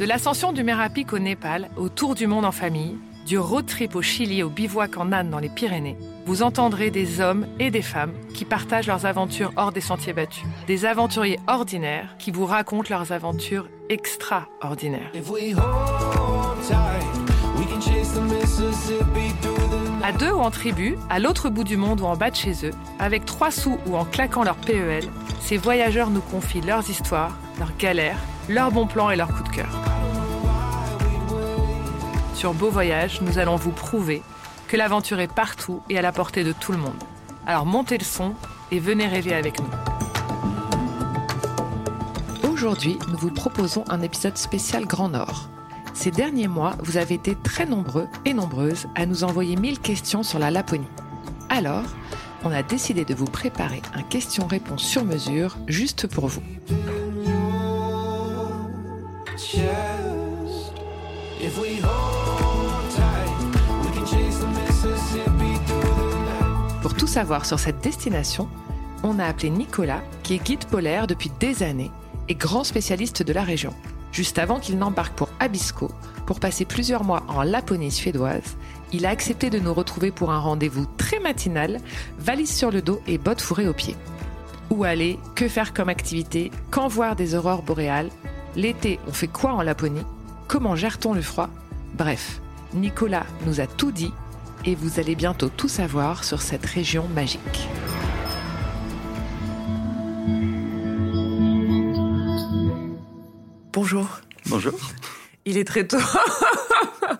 De l'ascension du Mérapic au Népal, au tour du monde en famille, du road trip au Chili au bivouac en Inde dans les Pyrénées, vous entendrez des hommes et des femmes qui partagent leurs aventures hors des sentiers battus. Des aventuriers ordinaires qui vous racontent leurs aventures extraordinaires. À deux ou en tribu, à l'autre bout du monde ou en bas de chez eux, avec trois sous ou en claquant leur PEL, ces voyageurs nous confient leurs histoires, leurs galères, leurs bons plans et leurs coups de cœur. Sur Beau Voyage, nous allons vous prouver que l'aventure est partout et à la portée de tout le monde. Alors montez le son et venez rêver avec nous. Aujourd'hui, nous vous proposons un épisode spécial Grand Nord. Ces derniers mois, vous avez été très nombreux et nombreuses à nous envoyer mille questions sur la Laponie. Alors, on a décidé de vous préparer un question-réponse sur mesure juste pour vous. Pour tout savoir sur cette destination, on a appelé Nicolas, qui est guide polaire depuis des années et grand spécialiste de la région. Juste avant qu'il n'embarque pour Abisko, pour passer plusieurs mois en Laponie suédoise, il a accepté de nous retrouver pour un rendez-vous très matinal, valise sur le dos et bottes fourrées aux pieds. Où aller Que faire comme activité Quand voir des aurores boréales L'été, on fait quoi en Laponie? Comment gère-t-on le froid? Bref, Nicolas nous a tout dit et vous allez bientôt tout savoir sur cette région magique. Bonjour. Bonjour. Il est très tôt.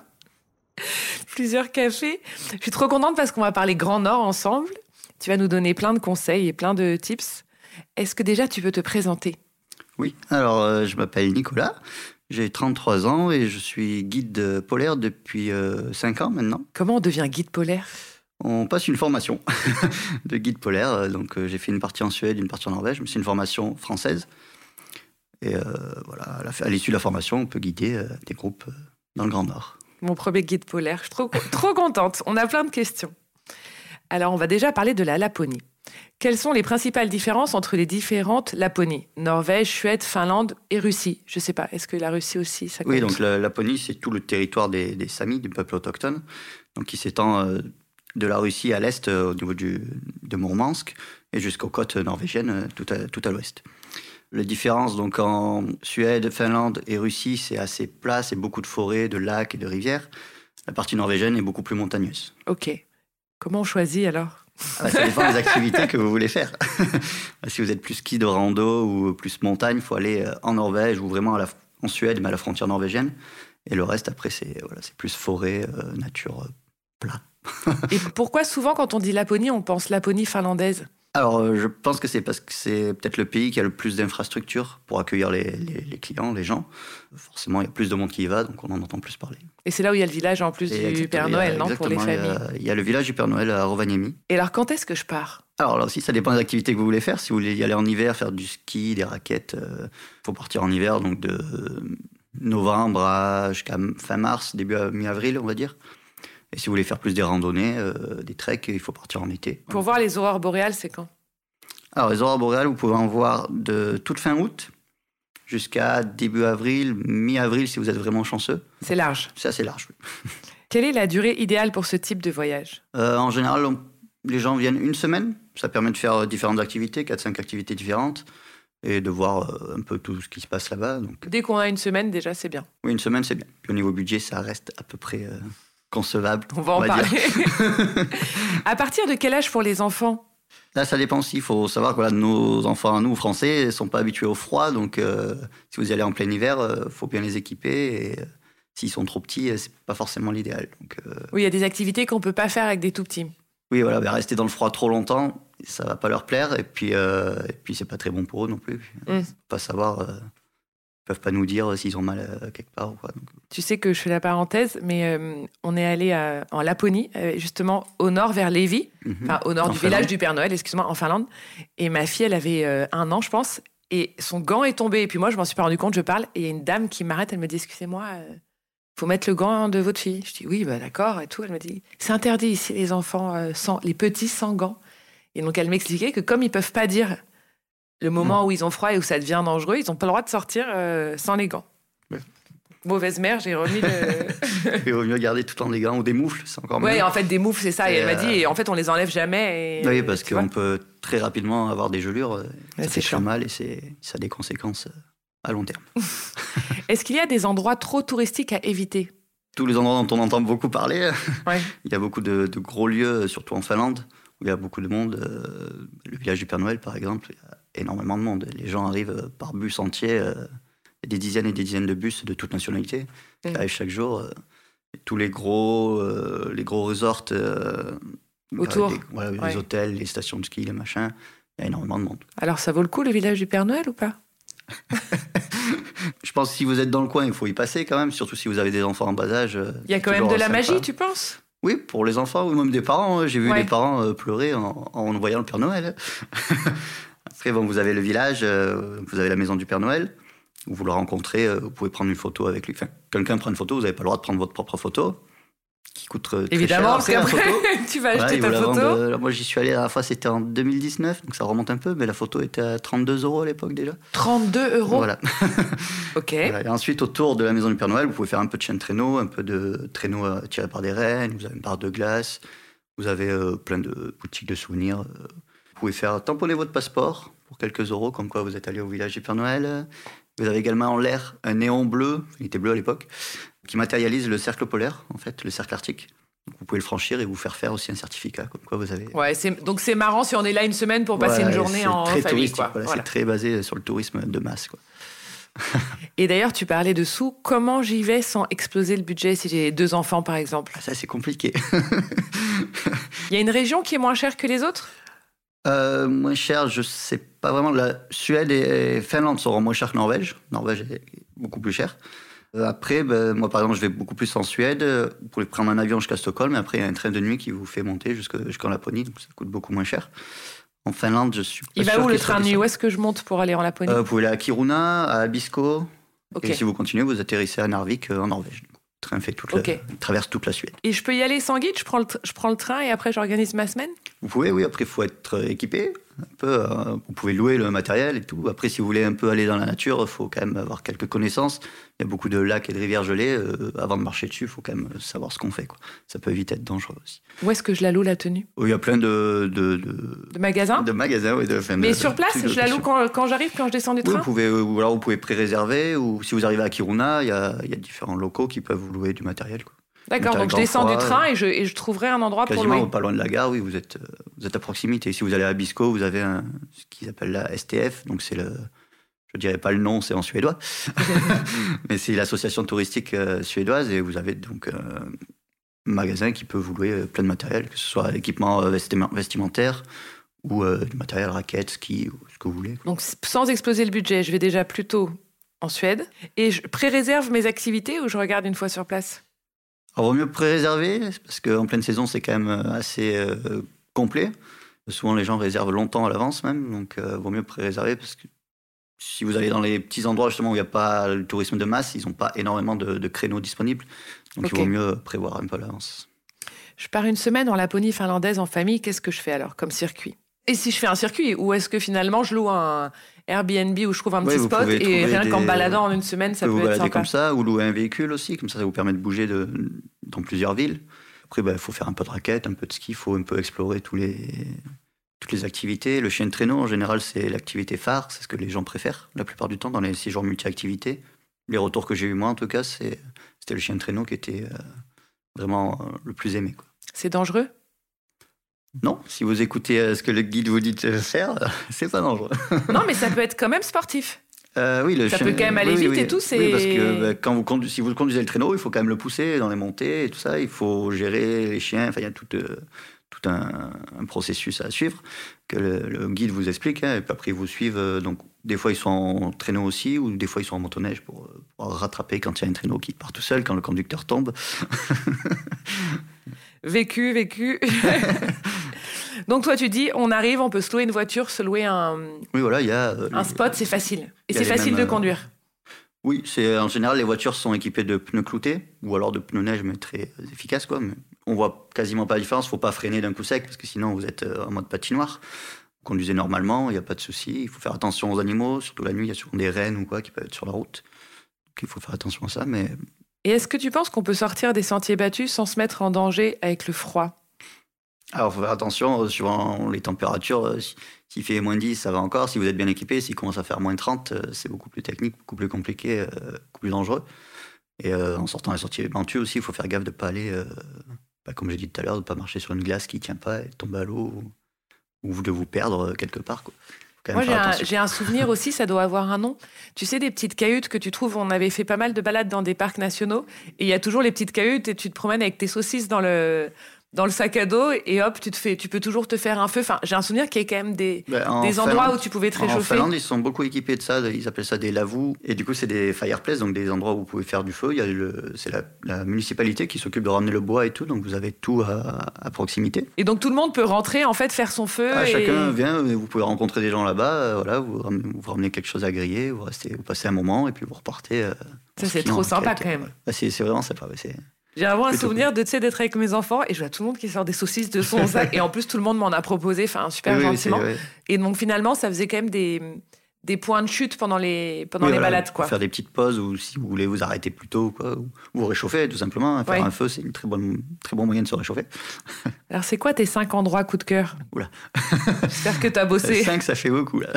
Plusieurs cafés. Je suis trop contente parce qu'on va parler Grand Nord ensemble. Tu vas nous donner plein de conseils et plein de tips. Est-ce que déjà tu veux te présenter? Oui, alors euh, je m'appelle Nicolas, j'ai 33 ans et je suis guide polaire depuis 5 ans maintenant. Comment on devient guide polaire? On passe une formation de guide polaire. Donc euh, j'ai fait une partie en Suède, une partie en Norvège, mais c'est une formation française. Et euh, voilà, à l'issue de la formation, on peut guider des groupes dans le Grand Nord. Mon premier guide polaire, je suis trop, trop contente. On a plein de questions. Alors on va déjà parler de la Laponie. Quelles sont les principales différences entre les différentes Laponies? Norvège, Suède, Finlande et Russie Je ne sais pas, est-ce que la Russie aussi, ça compte? Oui, donc la Laponie, c'est tout le territoire des, des Samis, du peuple autochtone, donc qui s'étend euh, de la Russie à l'est, euh, au niveau du, de Mourmansk, et jusqu'aux côtes norvégiennes, euh, tout à, tout à l'ouest. Les différences donc en Suède, Finlande et Russie, c'est assez plat, c'est beaucoup de forêts, de lacs et de rivières. La partie norvégienne est beaucoup plus montagneuse. Ok. Comment on choisit alors? Ah bah, ça dépend des activités que vous voulez faire. si vous êtes plus ski de rando ou plus montagne, il faut aller euh, en Norvège ou vraiment en Suède, mais à la frontière norvégienne. Et le reste, après, c'est voilà, plus forêt, euh, nature, euh, plat. Et pourquoi souvent, quand on dit Laponie, on pense Laponie finlandaise? Alors, euh, je pense que c'est parce que c'est peut-être le pays qui a le plus d'infrastructures pour accueillir les, les, clients, les gens. Forcément, il y a plus de monde qui y va, donc on en entend plus parler. Et c'est là où il y a le village en plus du Père Noël, non Pour les familles. Il y, a, le village du Père Noël à Rovaniemi. Et alors, quand est-ce que je pars? Alors là aussi, ça dépend des activités que vous voulez faire. Si vous voulez y aller en hiver, faire du ski, des raquettes, il euh, faut partir en hiver, donc de novembre jusqu'à fin mars, début mi-avril, on va dire. Et si vous voulez faire plus des randonnées, euh, des treks, il faut partir en été. Pour voir les aurores boréales, c'est quand? Alors, les aurores boréales, vous pouvez en voir de toute fin août jusqu'à début avril, mi-avril si vous êtes vraiment chanceux. C'est large. C'est assez large. oui. Quelle est la durée idéale pour ce type de voyage? Euh, en général, on- les gens viennent une semaine. Ça permet de faire euh, différentes activités, 4-5 activités différentes, et de voir un peu tout ce qui se passe là-bas. Donc, Dès qu'on a une semaine, déjà, c'est bien. oui, une semaine, c'est bien. Puis au niveau budget, ça reste à peu près euh, concevable. On va en va parler. à partir de quel âge pour les enfants? Là, ça dépend aussi. Il faut savoir que voilà, nos enfants, nous, français, ne sont pas habitués au froid. Donc, euh, si vous y allez en plein hiver, il faut bien les équiper. Et euh, s'ils sont trop petits, euh, c'est pas forcément l'idéal. Donc, euh, Oui, il y a des activités qu'on peut pas faire avec des tout petits. oui, voilà, bah, rester dans le froid trop longtemps, ça va pas leur plaire. Et puis, euh, et puis c'est pas très bon pour eux non plus. Mm. Pas savoir. Euh, peuvent pas nous dire s'ils ont mal euh, quelque part ou quoi. Donc, Tu sais que je fais la parenthèse, mais euh, on est allé à- en Laponie, euh, justement au nord vers Lévis, mhm. enfin au nord En du Finlande. village du Père Noël, excuse-moi, en Finlande. Et ma fille, elle avait euh, un an, je pense, et son gant est tombé. Et puis moi, je m'en suis pas rendu compte, je parle, et il y a une dame qui m'arrête, elle me dit Excusez-moi, euh, faut mettre le gant de votre fille. Je dis Oui, bah d'accord, et tout. Elle me dit C'est interdit ici, les enfants, euh, sans, les petits sans gants. Et donc, elle m'expliquait que comme ils peuvent pas dire le moment où ils ont froid et où ça devient dangereux, ils n'ont pas le droit de sortir euh, sans les gants. Ouais. Mauvaise mère, j'ai remis le. Il vaut mieux garder tout le temps des gants ou des moufles, c'est encore mieux. en fait, des moufles, c'est ça. Et, Et, elle m'a dit, euh, et en fait, on les enlève jamais. Et, Oui, parce qu'on peut très rapidement avoir des gelures. euh, Ouais, ça fait très mal et ça a des conséquences à long terme. Est-ce qu'il y a des endroits trop touristiques à éviter? Tous les endroits dont on entend beaucoup parler, Ouais. il y a beaucoup de, de gros lieux, surtout en Finlande, où il y a beaucoup de monde. le village du Père Noël, par exemple, il y a énormément de monde. Les gens arrivent euh, par bus entier, euh, des dizaines et des dizaines de bus de toute nationalité qui arrivent chaque jour. euh, tous les gros, les gros resorts Autour. les, voilà, les Ouais. hôtels, les stations de ski, les machins, il y a énormément de monde. Alors, ça vaut le coup, le village du Père Noël ou pas? Je pense que si vous êtes dans le coin, il faut y passer quand même, surtout si vous avez des enfants en bas âge. Il y a quand même de la sympa. magie, tu penses? Oui, pour les enfants ou même des parents. hein. J'ai vu Ouais. des parents pleurer en, en voyant le Père Noël. Après, bon, vous avez le village, euh, vous avez la maison du Père Noël, où vous le rencontrez, euh, vous pouvez prendre une photo avec lui. Enfin, quelqu'un prend une photo, vous n'avez pas le droit de prendre votre propre photo, qui coûte euh, très Évidemment, cher. parce Après, la qu'après, tu vas voilà, acheter ils ta la photo. vendent, euh, moi, j'y suis allé la dernière fois, c'était en 2019, donc ça remonte un peu, mais la photo était à 32 euros à l'époque déjà. 32 euros. Voilà. Ok. Voilà. Et ensuite, autour de la maison du Père Noël, vous pouvez faire un peu de chaîne traîneau, un peu de traîneau tiré par des rennes, vous avez une barre de glace, vous avez plein de boutiques de souvenirs. Vous pouvez faire tamponner votre passeport pour quelques euros, comme quoi vous êtes allé au village du Père Noël. Vous avez également en l'air un néon bleu, il était bleu à l'époque, qui matérialise le cercle polaire, en fait, le cercle arctique. Donc vous pouvez le franchir et vous faire faire aussi un certificat, comme quoi vous avez. Ouais, donc c'est marrant si on est là une semaine pour passer Voilà, une journée en très famille. touristique, Quoi. voilà, Voilà. C'est très basé sur le tourisme de masse. Quoi. Et d'ailleurs, tu parlais de sous. Comment j'y vais sans exploser le budget si j'ai deux enfants, par exemple? Ah, ça, c'est compliqué. Il y a une région qui est moins chère que les autres? Euh, moins cher, je sais pas vraiment. La Suède et Finlande seront moins chers que Norvège. Norvège est beaucoup plus cher. Euh, Après, ben, moi par exemple, je vais beaucoup plus en Suède. Vous pouvez prendre un avion jusqu'à Stockholm, et après il y a un train de nuit qui vous fait monter jusque- jusqu'en Laponie, donc ça coûte beaucoup moins cher. En Finlande, je suis. pas Il va sûr où le train de nuit. Où est-ce que je monte pour aller en Laponie? Euh, Vous pouvez aller à Kiruna, à Abisko, et si vous continuez, vous atterrissez à Narvik euh, en Norvège. Train fait toute la- traverse toute la Suède. Et je peux y aller sans guide je prends, le je prends le train et après j'organise ma semaine? Vous pouvez, oui. Après, il faut être euh, équipé. Un peu, euh, vous pouvez louer le matériel et tout. Après, si vous voulez un peu aller dans la nature, il faut quand même avoir quelques connaissances. Il y a beaucoup de lacs et de rivières gelées. euh, avant de marcher dessus, il faut quand même savoir ce qu'on fait. Quoi. Ça peut vite être dangereux aussi. Où est-ce que je la loue la tenue? Oh, Il y a plein de, de, de, De magasin de magasins. Oui, de, Mais de- sur place, je la loue quand, quand j'arrive, quand je descends du Oui, train vous pouvez, ou alors vous pouvez pré-réserver, ou si vous arrivez à Kiruna, il y a, il y a différents locaux qui peuvent vous louer du matériel. Quoi. D'accord, donc je descends du train et je, et je trouverai un endroit pour Quasiment louer. pas loin de la gare, oui, vous êtes, euh, vous êtes à proximité. Si vous allez à Bisco, vous avez un, ce qu'ils appellent la STF, donc c'est le, je dirais pas le nom, c'est en suédois, mais c'est l'association touristique euh, suédoise et vous avez donc euh, un magasin qui peut vous louer plein de matériel, que ce soit équipement vestimentaire ou euh, du matériel raquette, ski, ou ce que vous voulez. Donc sans exploser le budget, je vais déjà plutôt en Suède et je pré-réserve mes activités ou je regarde une fois sur place? Alors, vaut mieux pré-réserver, parce qu'en pleine saison, c'est quand même euh, assez euh, complet. Souvent, les gens réservent longtemps à l'avance même, donc euh, vaut mieux pré-réserver, parce que si vous allez dans les petits endroits justement où il n'y a pas le tourisme de masse, ils n'ont pas énormément de, de créneaux disponibles. Donc il vaut mieux prévoir un peu à l'avance. Je pars une semaine en Laponie finlandaise en famille, qu'est-ce que je fais alors comme circuit? Et si je fais un circuit, ou est-ce que finalement je loue un Airbnb où je trouve un petit spot et rien qu'en baladant en une semaine, ça peut vous être sympa. comme ça, ou louer un véhicule aussi, comme ça, ça vous permet de bouger de, dans plusieurs villes. Après, il bah, faut faire un peu de raquette, un peu de ski, il faut un peu explorer tous les, toutes les activités. Le chien de traîneau, en général, c'est l'activité phare, c'est ce que les gens préfèrent la plupart du temps dans les six jours multi-activités. Les retours que j'ai eu moi, en tout cas, c'était le chien de traîneau qui était euh, vraiment euh, le plus aimé. C'est dangereux? Non, si vous écoutez euh, ce que le guide vous dit de faire, c'est pas dangereux. non, mais ça peut être quand même sportif. oui, le ça peut quand même aller vite et tout. Oui, parce que bah, quand vous si vous conduisez le traîneau, il faut quand même le pousser dans les montées et tout ça. Il faut gérer les chiens. Enfin, il y a tout, tout un, processus à suivre que le, guide vous explique. Hein, et puis après, ils vous suivent. donc, des fois, ils sont en traîneau aussi, ou des fois, ils sont en motoneige pour, pour rattraper quand il y a un traîneau qui part tout seul, quand le conducteur tombe. vécu, vécu. Donc toi, tu dis, on arrive, on peut se louer une voiture, se louer un, oui, voilà, y a, un spot, c'est facile. Et c'est facile de euh, conduire. Oui, c'est en général les voitures sont équipées de pneus cloutés ou alors de pneus neige mais très efficaces quoi. Mais on voit quasiment pas la différence. Faut pas freiner d'un coup sec parce que sinon vous êtes euh, en mode patinoire. Vous conduisez normalement, il n'y a pas de souci. Il faut faire attention aux animaux, surtout la nuit. Il y a souvent des rennes ou quoi qui peuvent être sur la route. Donc il faut faire attention à ça. Mais et est-ce que tu penses qu'on peut sortir des sentiers battus sans se mettre en danger avec le froid? Alors, il faut faire attention, euh, suivant les températures. Euh, s'il fait moins 10, ça va encore. Si vous êtes bien équipé, s'il commence à faire moins 30, euh, c'est beaucoup plus technique, beaucoup plus compliqué, beaucoup plus dangereux. Et en sortant les sentiers battus aussi, il faut faire gaffe de ne pas aller, bah, comme j'ai dit tout à l'heure, de ne pas marcher sur une glace qui ne tient pas et tomber à l'eau ou, de vous perdre quelque part. Moi, j'ai un, souvenir aussi, ça doit avoir un nom. Tu sais, des petites cahutes que tu trouves, on avait fait pas mal de balades dans des parcs nationaux, et il y a toujours les petites cahutes, et tu te promènes avec tes saucisses dans le, dans le sac à dos et hop, tu te fais, tu peux toujours te faire un feu. Enfin, j'ai un souvenir qu'il y a quand même des, ben, des endroits où tu pouvais te réchauffer. En Finlande, ils sont beaucoup équipés de ça. Ils appellent ça des lavous. Et du coup, c'est des fireplaces, donc des endroits où vous pouvez faire du feu. Il y a le, c'est la, municipalité qui s'occupe de ramener le bois et tout, donc vous avez tout à, proximité. Et donc tout le monde peut rentrer en fait, faire son feu. Ah, chacun vient, vous pouvez rencontrer des gens là-bas. Euh, voilà, vous, vous ramenez quelque chose à griller, vous restez, vous passez un moment et puis vous repartez. Euh, ça c'est trop sympa quand même. c'est, vraiment sympa. C'est j'ai vraiment un souvenir de d'être avec mes enfants et je vois tout le monde qui sort des saucisses de son sac et en plus tout le monde m'en a proposé, enfin super gentiment. Et donc finalement ça faisait quand même des, des points de chute pendant les pendant les balades quoi. Faire des petites pauses ou si vous voulez vous arrêter plus tôt quoi, ou vous réchauffer tout simplement. Faire un feu c'est une très bonne très bon moyen de se réchauffer. Alors c'est quoi tes cinq endroits coup de cœur? Oula. J'espère que tu as bossé. Cinq ça fait beaucoup là.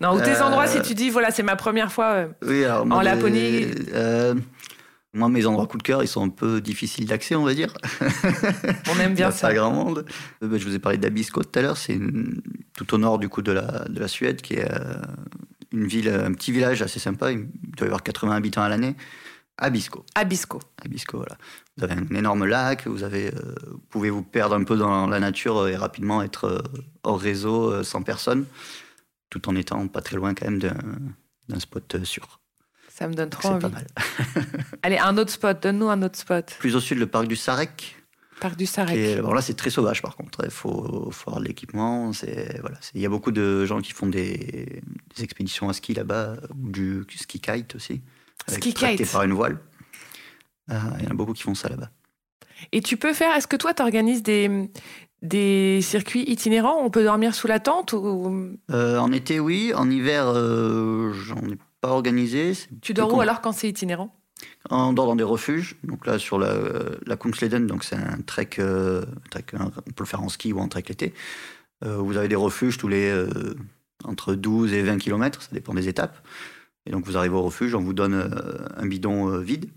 Non ou tes endroits si tu dis voilà c'est ma première fois euh, en Laponie. Euh, moi, mes endroits coup de cœur, ils sont un peu difficiles d'accès, on va dire. On aime bien ça. Pas grand monde. Euh, bah, je vous ai parlé d'Abisko tout à l'heure. C'est tout au nord du coup de la, de la Suède, qui est euh, une ville, un petit village assez sympa. Il doit y avoir 80 habitants à l'année. Abisko. Abisko. Abisko, voilà. Vous avez un énorme lac. Vous avez, euh, pouvez vous perdre un peu dans la nature et rapidement être hors réseau, sans personne, tout en étant pas très loin quand même d'un spot sûr. Ça me donne trop envie. Pas mal. Allez, un autre spot, donne-nous un autre spot. Plus au sud, le parc du Sarek. Parc du Sarek. Et, bon, là, c'est très sauvage par contre. Il faut, faut, avoir de l'équipement. Voilà, il y a beaucoup de gens qui font des, expéditions à ski là-bas, ou du ski kite aussi. Ski kite par une voile. Euh, il y en a beaucoup qui font ça là-bas. Et tu peux faire, est-ce que toi, tu organises des, des circuits itinérants? On peut dormir sous la tente ou... Euh, en été, oui. En hiver, euh, j'en ai pas organisé. Tu dors où alors quand c'est itinérant? On dort dans des refuges. Donc là, sur la, la Kungsleden, donc c'est un trek, euh, trek, on peut le faire en ski ou en trek l'été. Euh, vous avez des refuges tous les euh, entre 12 et 20 km, ça dépend des étapes. Et donc vous arrivez au refuge, on vous donne un bidon vide.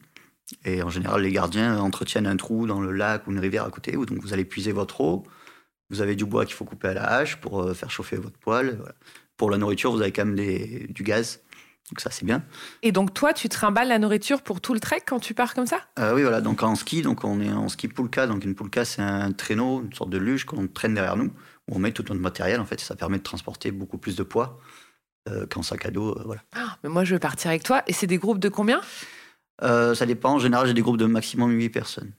Et en général, les gardiens entretiennent un trou dans le lac ou une rivière à côté, donc vous allez puiser votre eau. Vous avez du bois qu'il faut couper à la hache pour faire chauffer votre poêle. Pour la nourriture, vous avez quand même des, du gaz donc ça, c'est bien. Et donc toi, tu trimbales la nourriture pour tout le trek quand tu pars comme ça? Euh, Oui, voilà. Donc en ski, donc on est en ski poulka. Donc une poulka, c'est un traîneau, une sorte de luge qu'on traîne derrière nous. Où on met tout notre matériel. En fait, ça permet de transporter beaucoup plus de poids euh, qu'en sac à dos. Euh, voilà. Ah, mais moi, je veux partir avec toi. Et c'est des groupes de combien? Ça dépend. En général, j'ai des groupes de maximum 8 personnes.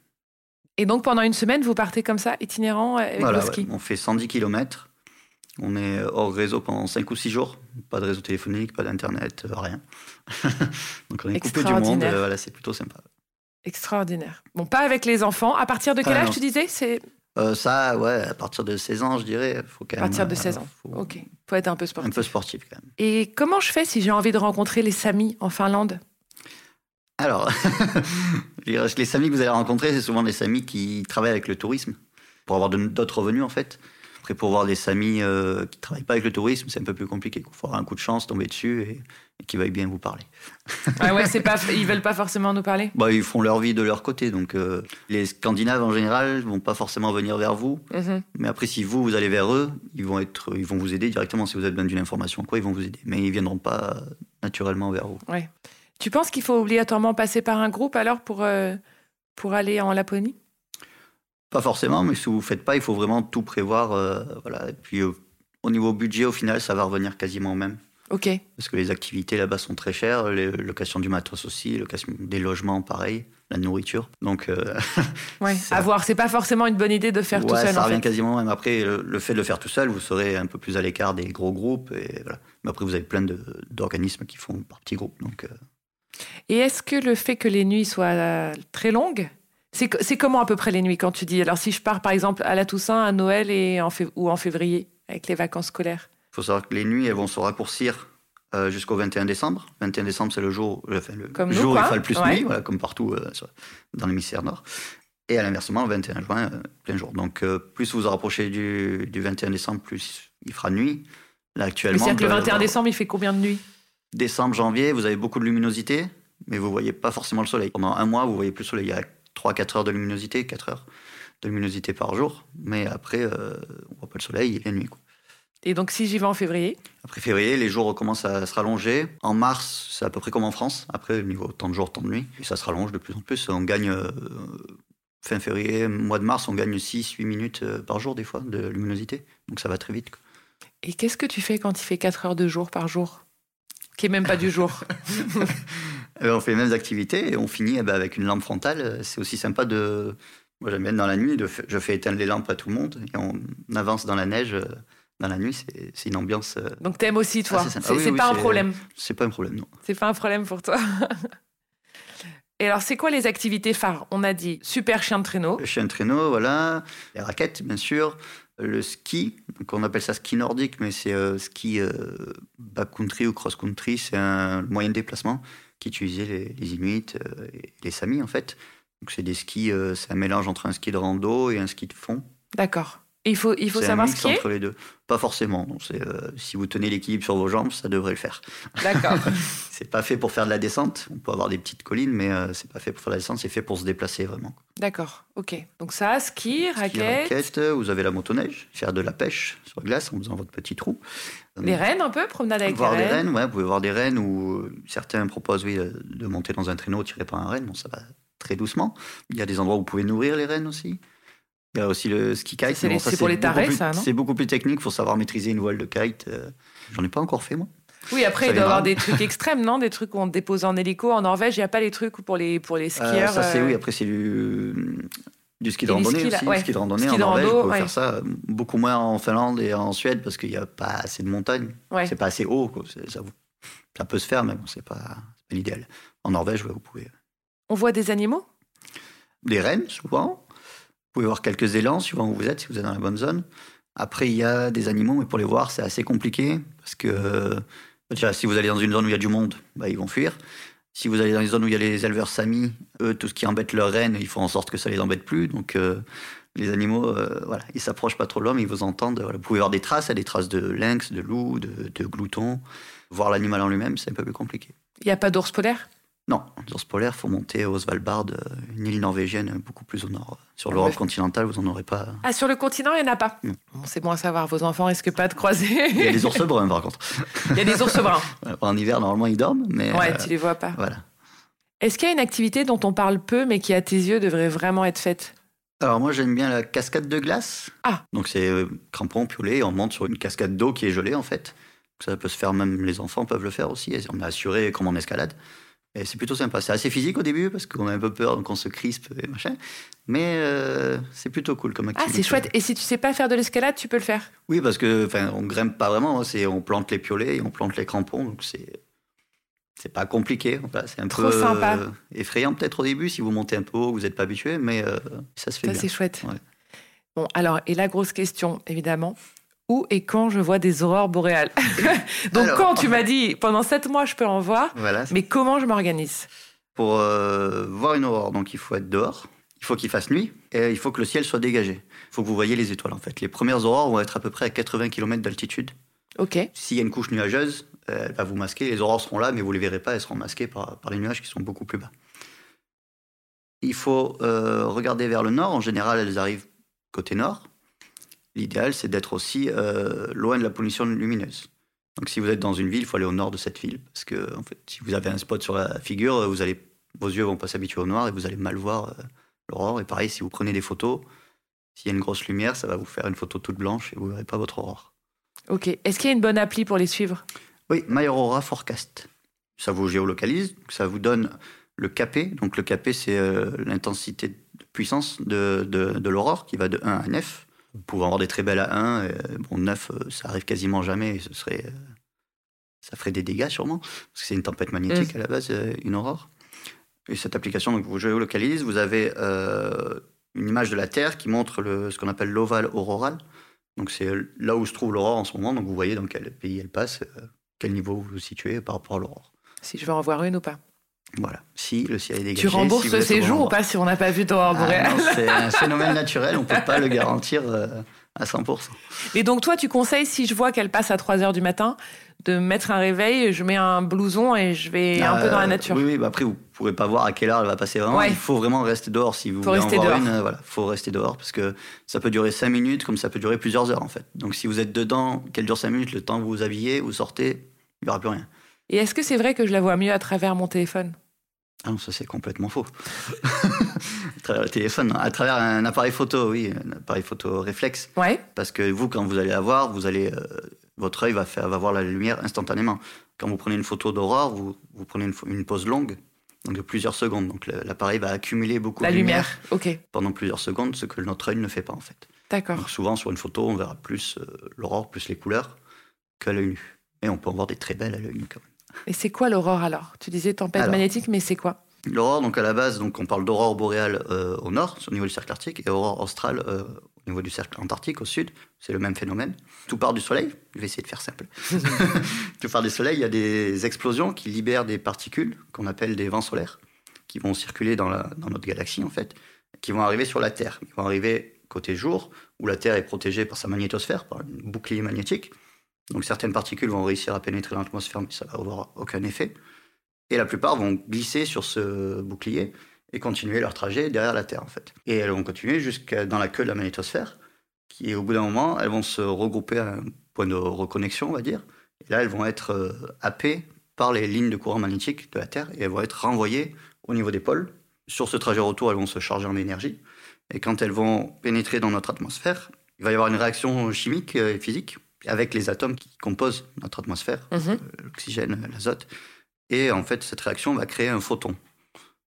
Et donc pendant une semaine, vous partez comme ça, itinérant avec le ski? On fait 110 km. On est hors réseau pendant 5 ou 6 jours. Pas de réseau téléphonique, pas d'internet, euh, rien. Donc on est coupé du monde. Euh, voilà, c'est plutôt sympa. Extraordinaire. Bon, pas avec les enfants. À partir de quel Ah, âge non. tu disais? C'est Euh, ça, ouais, à partir de 16 ans, je dirais. Faut quand à même, partir de euh, 16 ans. faut- Ok. Faut être un peu Un sportif. peu sportif quand même. Et comment je fais si j'ai envie de rencontrer les Samis en Finlande? Alors, les samis que vous allez rencontrer, c'est souvent des samis qui travaillent avec le tourisme pour avoir d'autres revenus en fait. Après, pour voir des samis euh, qui travaillent pas avec le tourisme, c'est un peu plus compliqué. Il faut avoir un coup de chance, tomber dessus et, et qui veuillent bien vous parler. Ah ouais, c'est pas. Ils veulent pas forcément nous parler? Bah, ils font leur vie de leur côté, donc euh, les Scandinaves en général vont pas forcément venir vers vous. Mhm. Mais après, si vous, vous allez vers eux, ils vont, être, ils vont vous aider directement. Si vous avez besoin d'une information, quoi, ils vont vous aider. Mais ils viendront pas naturellement vers vous. Ouais. Tu penses qu'il faut obligatoirement passer par un groupe alors pour euh, pour aller en Laponie? Pas forcément, mais si vous ne faites pas, il faut vraiment tout prévoir. euh, voilà. Et puis, euh, au niveau budget, au final, ça va revenir quasiment au même. Ok. Parce que les activités là-bas sont très chères, les location du matos aussi, location des logements, pareil, la nourriture. Donc, euh, Ouais. À voir. C'est pas forcément une bonne idée de faire tout seul. ça en revient fait. quasiment au même. Après, le, le fait de le faire tout seul, vous serez un peu plus à l'écart des gros groupes. Et voilà. Mais après, vous avez plein d'organismes qui font par petits groupes. Donc, euh, Et est-ce que le fait que les nuits soient très longues, c'est co- c'est comment à peu près les nuits quand tu dis Alors si je pars par exemple à la Toussaint, à Noël et en fév- ou en février avec les vacances scolaires? Il faut savoir que les nuits, elles vont se raccourcir euh, jusqu'au 21 décembre. 21 décembre, c'est le jour, enfin, le Comme jour où il fera le plus Ouais. nuit, voilà, comme partout euh, dans l'hémisphère nord. Et à l'inversement, le 21 juin, euh, plein jour. Donc, plus vous vous rapprochez du, du 21 décembre, plus il fera nuit. Là, Mais actuellement, c'est-à-dire que le bah, 21 décembre, il fait combien de nuits? Décembre, janvier, vous avez beaucoup de luminosité, mais vous voyez pas forcément le soleil. Pendant un mois, vous voyez plus le soleil. Il y a 3-4 heures de luminosité, 4 heures de luminosité par jour. Mais après, euh, on voit pas le soleil, il y a nuit. quoi. Et donc si j'y vais en février? Après février, les jours recommencent à se rallonger. En mars, c'est à peu près comme en France. Après, au niveau temps de jour, temps de nuit, et ça se rallonge de plus en plus. On gagne, euh, fin février, mois de mars, on gagne 6-8 minutes euh, par jour, des fois, de luminosité. Donc ça va très vite. quoi. Et qu'est-ce que tu fais quand il fait 4 heures de jour par jour? Qui est même pas du jour. Euh, on fait les mêmes activités et on finit eh ben, avec une lampe frontale. C'est aussi sympa de. Moi, j'aime bien dans la nuit, de je fais éteindre les lampes à tout le monde et on avance dans la neige. euh, Dans la nuit, c'est une ambiance. euh, Donc t'aimes aussi toi. Ah, c'est Ah oui, oui, pas un problème. C'est pas un problème, non. C'est pas un problème pour toi. Et alors c'est quoi les activités phares? On a dit super chien de traîneau. Le chien de traîneau, voilà. Les raquettes, bien sûr. Le ski, donc on appelle ça ski nordique, mais c'est euh, ski euh, backcountry ou cross-country. C'est un moyen de déplacement qu'utilisaient les, les Inuits euh, et les Samis, en fait. Donc c'est des skis, euh, c'est un mélange entre un ski de rando et un ski de fond. D'accord. Il faut, il faut C'est un savoir mix skier entre les deux. Pas forcément. euh, si vous tenez l'équilibre sur vos jambes, ça devrait le faire. D'accord. C'est pas fait pour faire de la descente. On peut avoir des petites collines, mais euh, c'est pas fait pour faire de la descente. C'est fait pour se déplacer vraiment. D'accord. Ok. Donc ça, ski, Ski, raquette, raquette, vous avez la motoneige, faire de la pêche sur glace en faisant votre petit trou. Les rennes un peu, promenade avec voir les des rennes. rennes, ouais, vous pouvez voir des rennes ou euh, certains proposent oui, euh, de monter dans un traîneau tiré par un renne. Bon, ça va très doucement. Il y a des endroits où vous pouvez nourrir les rennes aussi. Il y a aussi le ski kite. c'est pour les beaucoup tarés, plus- ça, non C'est beaucoup plus technique. Il faut savoir maîtriser une voile de kite. euh, J'en ai pas encore fait, moi. Oui, après, Ça il doit y avoir des trucs extrêmes, non? Des trucs où on te dépose en hélico. En Norvège, il n'y a pas les trucs où pour les, pour les Euh, skieurs. ça, c'est euh, oui. Après, c'est du, du ski de randonnée ski, aussi. ouais. Ski de randonnée Ski en Norvège, rando, vous pouvez ouais. faire ça. Beaucoup moins en Finlande et en Suède parce qu'il n'y a pas assez de montagnes. ouais. C'est pas assez haut. quoi. Ça, peut se faire, mais bon, c'est pas, l'idéal. En Norvège, vous pouvez. On voit des animaux? Des rennes, souvent. Vous pouvez voir quelques élans, suivant où vous êtes, si vous êtes dans la bonne zone. Après, il y a des animaux, mais pour les voir, c'est assez compliqué. Parce que, déjà, si vous allez dans une zone où il y a du monde, bah, ils vont fuir. Si vous allez dans une zone où il y a les éleveurs samis, eux, tout ce qui embête leurs rennes, ils font en sorte que ça les embête plus. Donc, euh, les animaux, euh, voilà, ils s'approchent pas trop de l'homme, ils vous entendent. Vous pouvez voir des traces, des traces de lynx, de loup, de, de glouton. Voir l'animal en lui-même, c'est un peu plus compliqué. Il n'y a pas d'ours polaire? Non, les ours polaires, faut monter au Svalbard, euh, une île norvégienne beaucoup plus au nord. Sur Ah, l'Europe ouais. continentale, vous en aurez pas. Ah, sur le continent, il n'y en a pas. Bon, c'est bon à savoir. Vos enfants risquent pas de croiser. Il y a des ours bruns, par contre. Il y a des ours bruns. En hiver, normalement, ils dorment, mais Ouais, euh, tu les vois pas. voilà. Est-ce qu'il y a une activité dont on parle peu, mais qui, à tes yeux, devrait vraiment être faite? Alors moi, j'aime bien la cascade de glace. Ah. Donc c'est euh, crampon, piolet, et on monte sur une cascade d'eau qui est gelée, en fait. Ça peut se faire, même les enfants peuvent le faire aussi. On est assuré comme en escalade. Et c'est plutôt sympa. C'est assez physique au début, parce qu'on a un peu peur, donc on se crispe et machin. Mais euh, c'est plutôt cool comme Ah, activité. c'est chouette. Et si tu sais pas faire de l'escalade, tu peux le faire. Oui, parce que on grimpe pas vraiment. hein. C'est on plante les piolets et on plante les crampons. Donc c'est C'est pas compliqué. Voilà, c'est un Trop peu sympa. euh, effrayant peut-être au début si vous montez un peu haut, vous n'êtes pas habitué, mais euh, ça se fait Ça, bien. c'est chouette. Ouais. Bon, alors, et la grosse question, évidemment. Où et quand je vois des aurores boréales Donc, Alors- quand tu m'as dit, pendant sept mois, je peux en voir, Voilà. mais comment je m'organise? Pour euh, voir une aurore, donc il faut être dehors, il faut qu'il fasse nuit et il faut que le ciel soit dégagé. Il faut que vous voyez les étoiles en fait. Les premières aurores vont être à peu près à 80 km d'altitude. Ok. S'il y a une couche nuageuse, elle va vous masquer. Les aurores seront là, mais vous ne les verrez pas, elles seront masquées par, par les nuages qui sont beaucoup plus bas. Il faut euh, regarder vers le nord. En général, elles arrivent côté nord. L'idéal, c'est d'être aussi euh, loin de la pollution lumineuse. Donc, si vous êtes dans une ville, il faut aller au nord de cette ville. Parce que, en fait, si vous avez un spot sur la figure, vous allez, vos yeux vont pas s'habituer au noir et vous allez mal voir euh, l'aurore. Et pareil, si vous prenez des photos, s'il y a une grosse lumière, ça va vous faire une photo toute blanche et vous verrez pas votre aurore. Ok. Est-ce qu'il y a une bonne appli pour les suivre? Oui, My Aurora Forecast. Ça vous géolocalise, ça vous donne le KP. Donc le KP, c'est euh, l'intensité de puissance de, de, de l'aurore qui va de 1 à 9. Vous pouvez avoir des très belles à 1. et, bon, 9, euh, ça arrive quasiment jamais. ce serait, euh, ça ferait des dégâts sûrement. Parce que c'est une tempête magnétique à la base, euh, une aurore. Et cette application, donc, vous géolocalise. Vous avez euh, une image de la Terre qui montre le, ce qu'on appelle l'ovale auroral. Donc c'est là où se trouve l'aurore en ce moment. Donc vous voyez dans quel pays elle passe, euh, quel niveau vous vous situez par rapport à l'aurore. Si je veux en voir une ou pas Voilà. Si le ciel est dégagé. Tu rembourses si bon séjour ou pas si on n'a pas vu d'aurore Ah boréale non, C'est un phénomène naturel, on ne peut pas le garantir euh, à 100%. Et donc, toi, tu conseilles, si je vois qu'elle passe à 3 heures du matin, de mettre un réveil, je mets un blouson et je vais un peu dans la Euh, nature Oui, oui, bah après, vous ne pourrez pas voir à quelle heure elle va passer vraiment. Ouais. Il faut vraiment rester dehors si vous Faut voulez rester en voir dehors. une. euh, Voilà, faut rester dehors parce que ça peut durer 5 minutes comme ça peut durer plusieurs heures en fait. Donc si vous êtes dedans, qu'elle dure 5 minutes, le temps que vous vous habillez, vous sortez, il n'y aura plus rien. Et est-ce que c'est vrai que je la vois mieux à travers mon téléphone? Ah non, ça c'est complètement faux. à travers le téléphone, à travers un appareil photo, oui, un appareil photo réflexe. Ouais. Parce que vous, quand vous allez la voir, vous allez, euh, votre œil va, faire, va voir la lumière instantanément. Quand vous prenez une photo d'aurore, vous, vous prenez une, pause longue, donc de plusieurs secondes. Donc l'appareil va accumuler beaucoup La de lumière, pendant plusieurs secondes, ce que notre œil ne fait pas en fait. D'accord. Souvent sur une photo, on verra plus euh, l'aurore, plus les couleurs qu'à l'œil nu. Et on peut en voir des très belles à l'œil nu quand même. Et c'est quoi l'aurore alors? Tu disais tempête Alors. magnétique, mais c'est quoi? L'aurore, donc à la base, donc on parle d'aurore boréale euh, au nord, au niveau du cercle arctique, et aurore australe euh, au niveau du cercle antarctique au sud. C'est le même phénomène. Tout part du soleil. Je vais essayer de faire simple. Tout part du soleil. Il y a des explosions qui libèrent des particules qu'on appelle des vents solaires, qui vont circuler dans, la, dans notre galaxie en fait, qui vont arriver sur la Terre. Ils vont arriver côté jour, où la Terre est protégée par sa magnétosphère, par un bouclier magnétique. Donc certaines particules vont réussir à pénétrer dans l'atmosphère, mais ça va avoir aucun effet. Et la plupart vont glisser sur ce bouclier et continuer leur trajet derrière la Terre, en fait. Et elles vont continuer jusqu'à dans la queue de la magnétosphère, qui, au bout d'un moment, elles vont se regrouper à un point de reconnexion, on va dire. Et là, elles vont être euh, happées par les lignes de courant magnétique de la Terre et elles vont être renvoyées au niveau des pôles. Sur ce trajet retour, elles vont se charger en énergie. Et quand elles vont pénétrer dans notre atmosphère, il va y avoir une réaction chimique euh, et physique avec les atomes qui composent notre atmosphère Mhm. euh, l'oxygène, l'azote. Et en fait, cette réaction va créer un photon,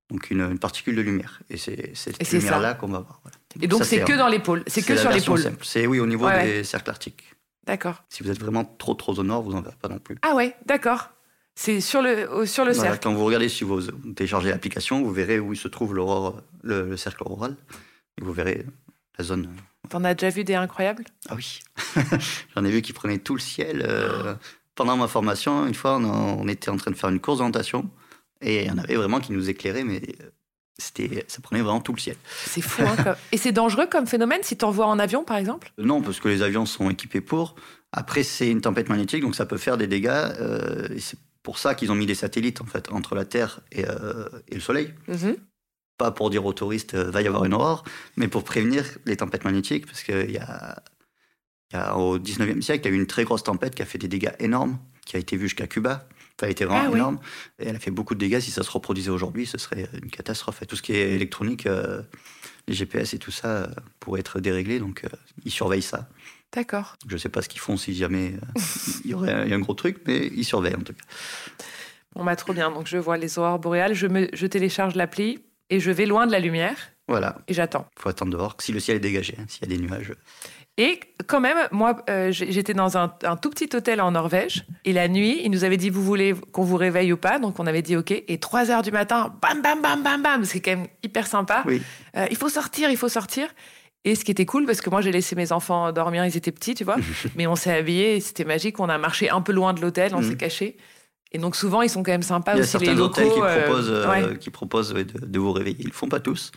donc une, une particule de lumière. Et c'est Et cette lumière-là qu'on va voir. voilà. Et donc, c'est que dans les pôles. C'est que la sur les version pôles. simple. C'est oui, au niveau Ouais, des cercles arctiques. D'accord. Si vous êtes vraiment trop trop au nord, vous n'en verrez pas non plus. Ah ouais, d'accord. C'est sur le, sur le Voilà, cercle. quand vous regardez, si vous téléchargez l'application, vous verrez où se trouve l'aurore, le, le cercle auroral. Et vous verrez la zone. T'en as déjà vu des incroyables? Ah oui, j'en ai vu qui prenaient tout le ciel. euh, pendant ma formation, une fois, on, on était en train de faire une course d'orientation et il y en avait vraiment qui nous éclairaient, mais euh, c'était, ça prenait vraiment tout le ciel. C'est fou. Hein, comme- Et c'est dangereux comme phénomène si t'en vois en avion, par exemple? Non, parce que les avions sont équipés pour. Après, c'est une tempête magnétique, donc ça peut faire des dégâts. euh, et c'est pour ça qu'ils ont mis des satellites en fait entre la Terre et, euh, et le Soleil. Mhm. Pas pour dire aux touristes euh, va y avoir une aurore, mais pour prévenir les tempêtes magnétiques, parce qu'il y a, il y a au 19e siècle, il y a eu une très grosse tempête qui a fait des dégâts énormes, qui a été vue jusqu'à Cuba. Ça a été vraiment Ah oui. énorme. Et elle a fait beaucoup de dégâts. Si ça se reproduisait aujourd'hui, ce serait une catastrophe. Et tout ce qui est électronique, euh, les GPS et tout ça, euh, pourrait être déréglé. Donc, euh, ils surveillent ça. D'accord. Je ne sais pas ce qu'ils font si jamais il y aurait un, il y a un gros truc, mais ils surveillent en tout cas. Bon, bah, trop bien. Donc, je vois les aurores boréales. Je, me, je télécharge l'appli. Et je vais loin de la lumière Voilà, et j'attends. il faut attendre dehors. Si le ciel est dégagé, hein, s'il y a des nuages. Et quand même, moi, euh, j'étais dans un, un tout petit hôtel en Norvège. Et la nuit, ils nous avaient dit, vous voulez qu'on vous réveille ou pas? Donc on avait dit OK. Et 3 heures du matin, bam, bam, bam, bam, bam. C'est quand même hyper sympa. Oui. Euh, il faut sortir, il faut sortir. Et ce qui était cool, parce que moi j'ai laissé mes enfants dormir, ils étaient petits, tu vois. mais on s'est habillés, c'était magique. On a marché un peu loin de l'hôtel, on Mhm. s'est caché. Et donc souvent, ils sont quand même sympas Il y a aussi, les certains locaux. hôtels qui euh, proposent, euh, ouais. qui proposent ouais, de, de vous réveiller. Ils le font pas tous.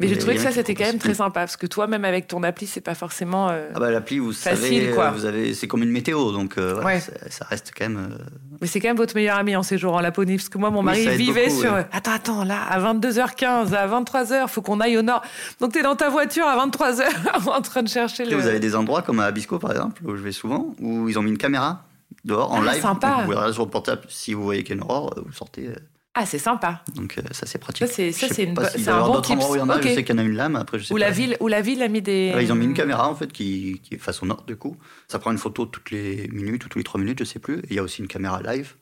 Mais j'ai il y a trouvé que ça, c'était quand même très sympa. Parce que toi, même avec ton appli, c'est pas forcément. euh, Ah bah l'appli, vous Facile, savez, quoi. euh, vous avez, c'est comme une météo, donc voilà, Ouais. ça, reste quand même. Mais c'est quand même votre meilleur ami en séjour en Laponie. Parce que moi, mon Oui, mari vivait beaucoup, sur. Attends, attends, là, à 22h15, à 23h, faut qu'on aille au nord. Donc, t'es dans ta voiture à 23h en train de chercher le. Vous avez des endroits comme à Abisko par exemple, où je vais souvent, où ils ont mis une caméra dehors en Ah, live. sympa. Vous pouvez regarder sur le portable. Si vous voyez qu'il y a une aurore, euh, vous sortez. euh, Ah, c'est sympa. Donc euh, ça c'est pratique. Ça, c'est- ça, une y un bon d'autres endroits où il y en a. tips. Je sais qu'il y en a une mais après je sais Où pas. la, ville, où la ville a mis des. Ils ont mis une caméra en fait qui, qui est face au nord du coup. Ça prend une photo toutes les minutes ou tous les trois minutes, je sais plus. Et il y a aussi une caméra live.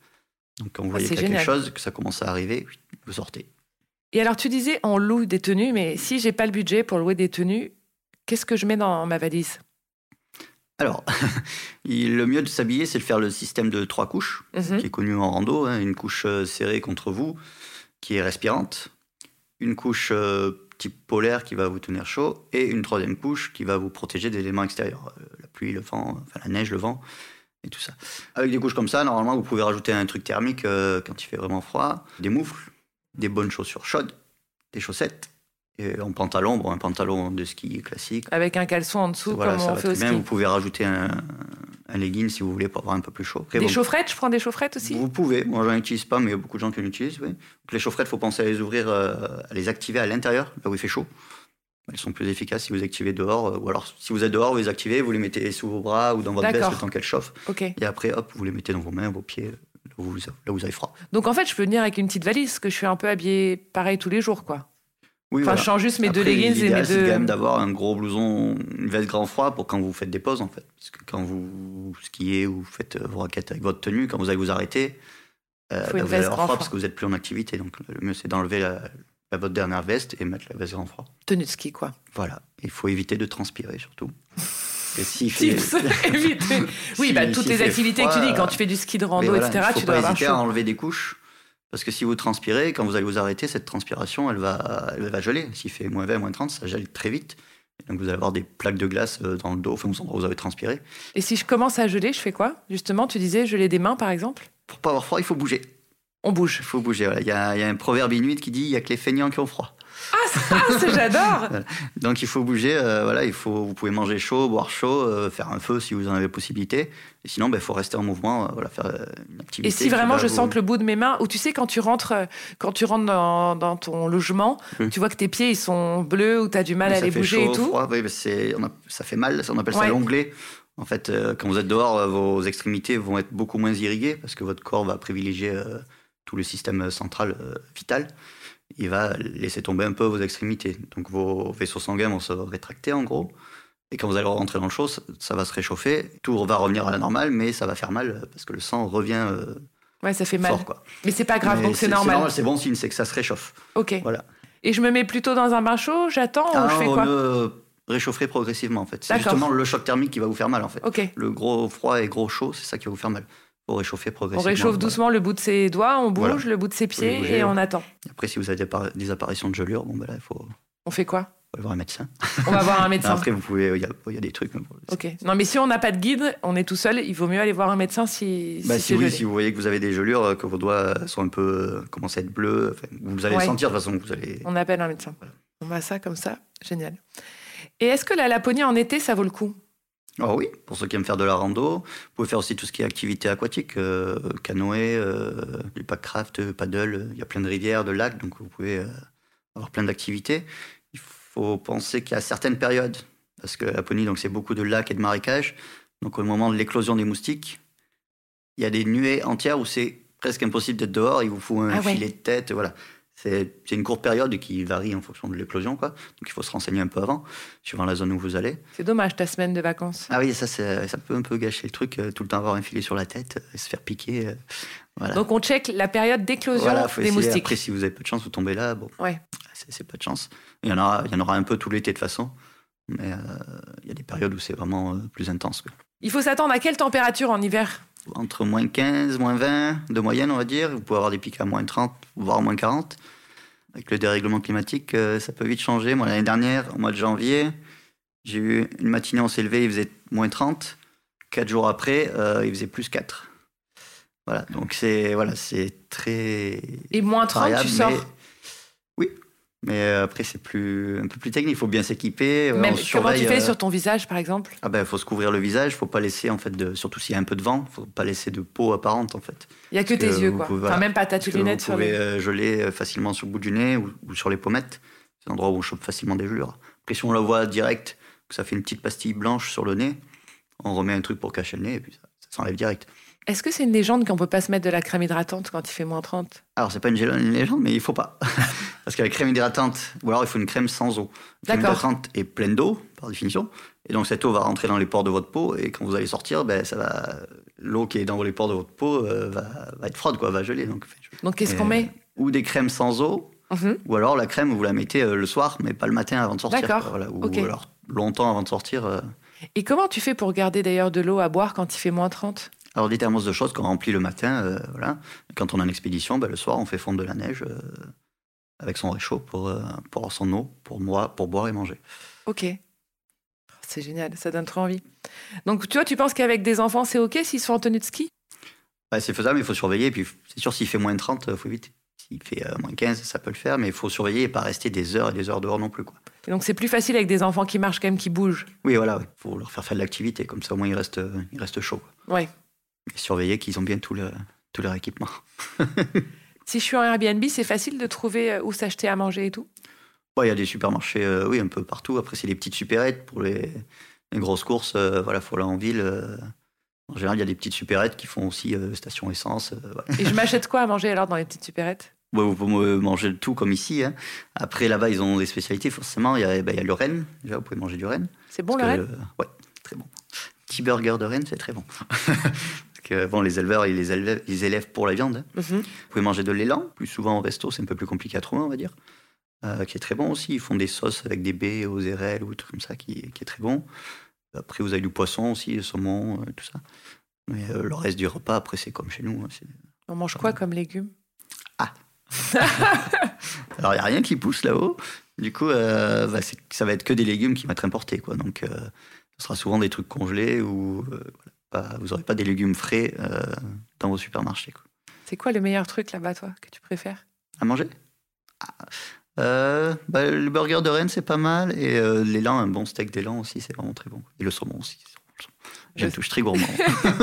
Donc quand vous voyez Ah, c'est qu'il y a quelque chose, que ça commence à arriver, vous sortez. Et alors, tu disais, on loue des tenues, mais si j'ai pas le budget pour louer des tenues, qu'est-ce que je mets dans ma valise? Alors, le mieux de s'habiller, c'est de faire le système de trois couches, Mhm. qui est connu en rando. hein. Une couche euh, serrée contre vous, qui est respirante. Une couche euh, type polaire qui va vous tenir chaud. Et une troisième couche qui va vous protéger des éléments extérieurs. euh, la pluie, le vent, enfin la neige, le vent, et tout ça. Avec des couches comme ça, normalement, vous pouvez rajouter un truc thermique euh, quand il fait vraiment froid. Des moufles, des bonnes chaussures chaudes, des chaussettes. Et en pantalon, bon, un pantalon de ski classique. Avec un caleçon en dessous, Voilà, comme ça on va fait au très bien. ski. Vous pouvez rajouter un, un legging si vous voulez pour avoir un peu plus chaud. Après, Des bon, chaufferettes, je prends des chaufferettes aussi Vous pouvez. Moi, j'en utilise pas, mais il y a beaucoup de gens qui en utilisent. Oui. Donc, les chaufferettes, il faut penser à les ouvrir, euh, à les activer à l'intérieur, là où il fait chaud. Elles sont plus efficaces si vous activez dehors. euh, ou alors, si vous êtes dehors, vous les activez, vous les mettez sous vos bras ou dans votre veste le temps qu'elles chauffent. Et après, hop, vous les mettez dans vos mains, vos pieds, là où vous, là où vous avez froid. Donc en fait, je peux venir avec une petite valise, que je suis un peu habillée pareil tous les jours, quoi. Oui, Enfin, voilà. je change juste mes deux leggings et mes l'idéal, c'est deux. quand même d'avoir un gros blouson, une veste grand froid pour quand vous faites des pauses, en fait. Parce que quand vous skiez ou vous faites vos raquettes avec votre tenue, quand vous allez vous arrêter, euh, bah, vous allez avoir froid froid. parce que vous êtes plus en activité. Donc, le mieux, c'est d'enlever la, la- votre dernière veste et mettre la veste grand froid. Tenue de ski, quoi. Voilà. Il faut éviter de transpirer, surtout. Et s'il fait- Tips, éviter. Oui, Si- bah, toutes les activités que tu dis, quand tu fais du ski de rando, voilà, etc., faut tu pas dois avoir hésiter à chaud. enlever des couches. Parce que si vous transpirez, quand vous allez vous arrêter, cette transpiration, elle va, elle va geler. S'il fait moins 20, moins 30, ça gèle très vite. Et donc vous allez avoir des plaques de glace euh, dans le dos, enfin, où vous avez transpiré. Et si je commence à geler, je fais quoi? Justement, tu disais geler des mains, par exemple? Pour pas avoir froid, il faut bouger. On bouge. Il faut bouger. voilà. Il y, a, il y a un proverbe inuit qui dit il y a que les feignants qui ont froid. Ah, ça, j'adore Donc il faut bouger. euh, voilà, il faut, vous pouvez manger chaud, boire chaud, euh, faire un feu si vous en avez possibilité. Et sinon, il faut rester en mouvement, euh, voilà, faire une activité. Et si vraiment je vous- sens que le bout de mes mains, ou tu sais quand tu rentres, quand tu rentres dans, dans ton logement, Oui. tu vois que tes pieds ils sont bleus ou tu as du mal à les bouger chaud, et tout. froid, oui, on a- ça fait mal, ça, on appelle Ouais. ça l'onglet. En fait, quand vous êtes dehors, vos extrémités vont être beaucoup moins irriguées parce que votre corps va privilégier tout le système central vital. Il va laisser tomber un peu vos extrémités. Donc vos vaisseaux sanguins vont se rétracter en gros. Et quand vous allez rentrer dans le chaud, ça, va se réchauffer. Tout va revenir à la normale, mais ça va faire mal parce que le sang revient euh, Ouais, ça fait mal. fort. Quoi. Mais c'est pas grave, Mais donc c'est normal. C'est bon signe, c'est que ça se réchauffe. Ok. Voilà. Et je me mets plutôt dans un bain chaud, j'attends ou Ah, je fais quoi euh, réchauffer progressivement en fait. C'est justement le choc thermique qui va vous faire mal en fait. Ok. Le gros froid et gros chaud, c'est ça qui va vous faire mal. Réchauffer On progressivement. réchauffe voilà. doucement le bout de ses doigts, on bouge Voilà. le bout de ses pieds bouger, et on attend. Après, si vous avez des, appar- des apparitions de gelure, bon, ben là, il faut, On fait quoi? aller voir un médecin. On va voir un médecin. Après, vous pouvez, il y, a- il y a des trucs. bon, Ok. Non, mais si on n'a pas de guide, on est tout seul, il vaut mieux aller voir un médecin si, Bah, si oui, gelé. si vous voyez que vous avez des gelures, euh, que vos doigts sont un peu euh, commencent à être bleus, enfin, vous allez Ouais. le sentir de toute façon. Vous allez... On appelle un médecin. Voilà. On va ça comme ça, génial. Et est-ce que la Laponie en été, ça vaut le coup? Oh oui, pour ceux qui aiment faire de la rando, vous pouvez faire aussi tout ce qui est activité aquatique, euh, canoë, euh, du packcraft, paddle. Il y a plein de rivières, de lacs, donc vous pouvez euh, avoir plein d'activités. Il faut penser qu'il y a certaines périodes, parce que la Laponie, donc c'est beaucoup de lacs et de marécages. Donc au moment de l'éclosion des moustiques, il y a des nuées entières où c'est presque impossible d'être dehors. Il vous faut un Ah ouais. filet de tête, voilà. C'est une courte période qui varie en fonction de l'éclosion, quoi. Donc il faut se renseigner un peu avant, suivant la zone où vous allez. C'est dommage ta semaine de vacances. Ah oui, ça, peut un peu gâcher le truc, euh, tout le temps avoir un filet sur la tête, euh, se faire piquer. euh, voilà. Donc on check la période d'éclosion Voilà, des moustiques. Après, si vous avez peu de chance, vous tombez là, bon, Ouais. c'est c'est pas de chance. Il y en aura, il y en aura un peu tout l'été de toute façon, mais euh, il y a des périodes où c'est vraiment euh, plus intense. quoi. Il faut s'attendre à quelle température en hiver? Entre moins 15, moins 20 de moyenne, on va dire. Vous pouvez avoir des pics à moins 30, voire moins 40. Avec le dérèglement climatique, euh, ça peut vite changer. Moi, l'année dernière, au mois de janvier, j'ai eu une matinée, on s'est levé, il faisait moins 30. Quatre jours après, euh, il faisait plus 4. Voilà, donc c'est voilà, c'est très Et moins 30, variable, tu sors? Mais- Oui, mais euh, après c'est plus un peu plus technique. Il faut bien s'équiper. euh, Même comment tu fais euh, sur ton visage, par exemple? Ah ben, faut se couvrir le visage. Faut pas laisser en fait de, surtout s'il y a un peu de vent, faut pas laisser de peau apparente en fait. Il y a que Parce tes que yeux, quoi. pouvez- Enfin, même pas ta lunettes vous sur pouvez le... geler facilement sur le bout du nez ou, ou sur les pommettes. C'est un endroit où on chope facilement des gelures. Après, si on la voit direct, que ça fait une petite pastille blanche sur le nez, on remet un truc pour cacher le nez et puis ça, ça s'enlève direct. Est-ce que c'est une légende qu'on peut pas se mettre de la crème hydratante quand il fait moins 30 Alors, c'est pas une, légende, mais il faut pas. Parce que la crème hydratante, ou alors il faut une crème sans eau. La crème hydratante est pleine d'eau, par définition. Et donc, cette eau va rentrer dans les pores de votre peau. Et quand vous allez sortir, ben, ça va, l'eau qui est dans les pores de votre peau euh, va, va être froide, quoi, va geler. Donc, Donc qu'est-ce Et- qu'on met? ou des crèmes sans eau, Mhm. ou alors la crème, vous la mettez euh, le soir, mais pas le matin avant de sortir. D'accord. voilà. Ou alors longtemps avant de sortir. euh. Et comment tu fais pour garder d'ailleurs de l'eau à boire quand il fait moins 30 Alors, des thermos de choses qu'on remplit le matin, euh, voilà. Quand on est en expédition, ben, le soir, on fait fondre de la neige euh, avec son réchaud pour, euh, pour avoir son eau, pour, moi, pour boire et manger. Ok. C'est génial, ça donne trop envie. Donc tu vois, tu penses qu'avec des enfants, c'est ok s'ils sont en tenue de ski? Ouais, c'est faisable, mais il faut surveiller. Et puis, c'est sûr, s'il fait moins de 30, il faut vite. S'il fait moins 15, ça peut le faire, mais il faut surveiller et pas rester des heures et des heures dehors non plus. Quoi. Et donc c'est plus facile avec des enfants qui marchent quand même, qui bougent? Oui, voilà, il faut leur faire faire de l'activité, comme ça au moins ils restent, ils restent chauds. quoi. Ouais. Et surveiller qu'ils ont bien tout, le, tout leur équipement. Si je suis en Airbnb, c'est facile de trouver euh, où s'acheter à manger et tout? Ouais, Il y a des supermarchés, euh, oui, un peu partout. Après, c'est des petites supérettes pour les, les grosses courses. euh, voilà, faut aller en ville. euh. en général, il y a des petites supérettes qui font aussi station essence. Et je m'achète quoi à manger alors dans les petites supérettes? Ouais, vous pouvez manger de tout comme ici. hein. Après, là-bas, ils ont des spécialités, forcément. Il y a, ben, y a le renne. Déjà, vous pouvez manger du renne. C'est bon le euh, Ouais, très bon. Petit burger de renne, c'est très bon. Que, bon, les éleveurs, ils les élèvent, ils élèvent pour la viande. hein. Mhm. Vous pouvez manger de l'élan, plus souvent au resto, c'est un peu plus compliqué à trouver, on va dire. Euh, qui est très bon aussi. Ils font des sauces avec des baies aux érelles ou des trucs comme ça, qui, qui est très bon. Après, vous avez du poisson aussi, le saumon, euh, tout ça. Mais euh, le reste du repas, après, c'est comme chez nous. hein, On mange quoi comme légumes? Alors, il n'y a rien qui pousse là-haut. Du coup, euh, bah, ça va être que des légumes qui vont être importés. Quoi. Donc, euh, ce sera souvent des trucs congelés ou voilà, pas- vous n'aurez pas des légumes frais euh, dans vos supermarchés. C'est quoi le meilleur truc là-bas, toi, que tu préfères? À manger? Ah, euh, bah, Le burger de Rennes, c'est pas mal. Et euh, l'élan, un bon steak d'élan aussi, c'est vraiment très bon. Et le saumon aussi. bon, le touche très gourmand.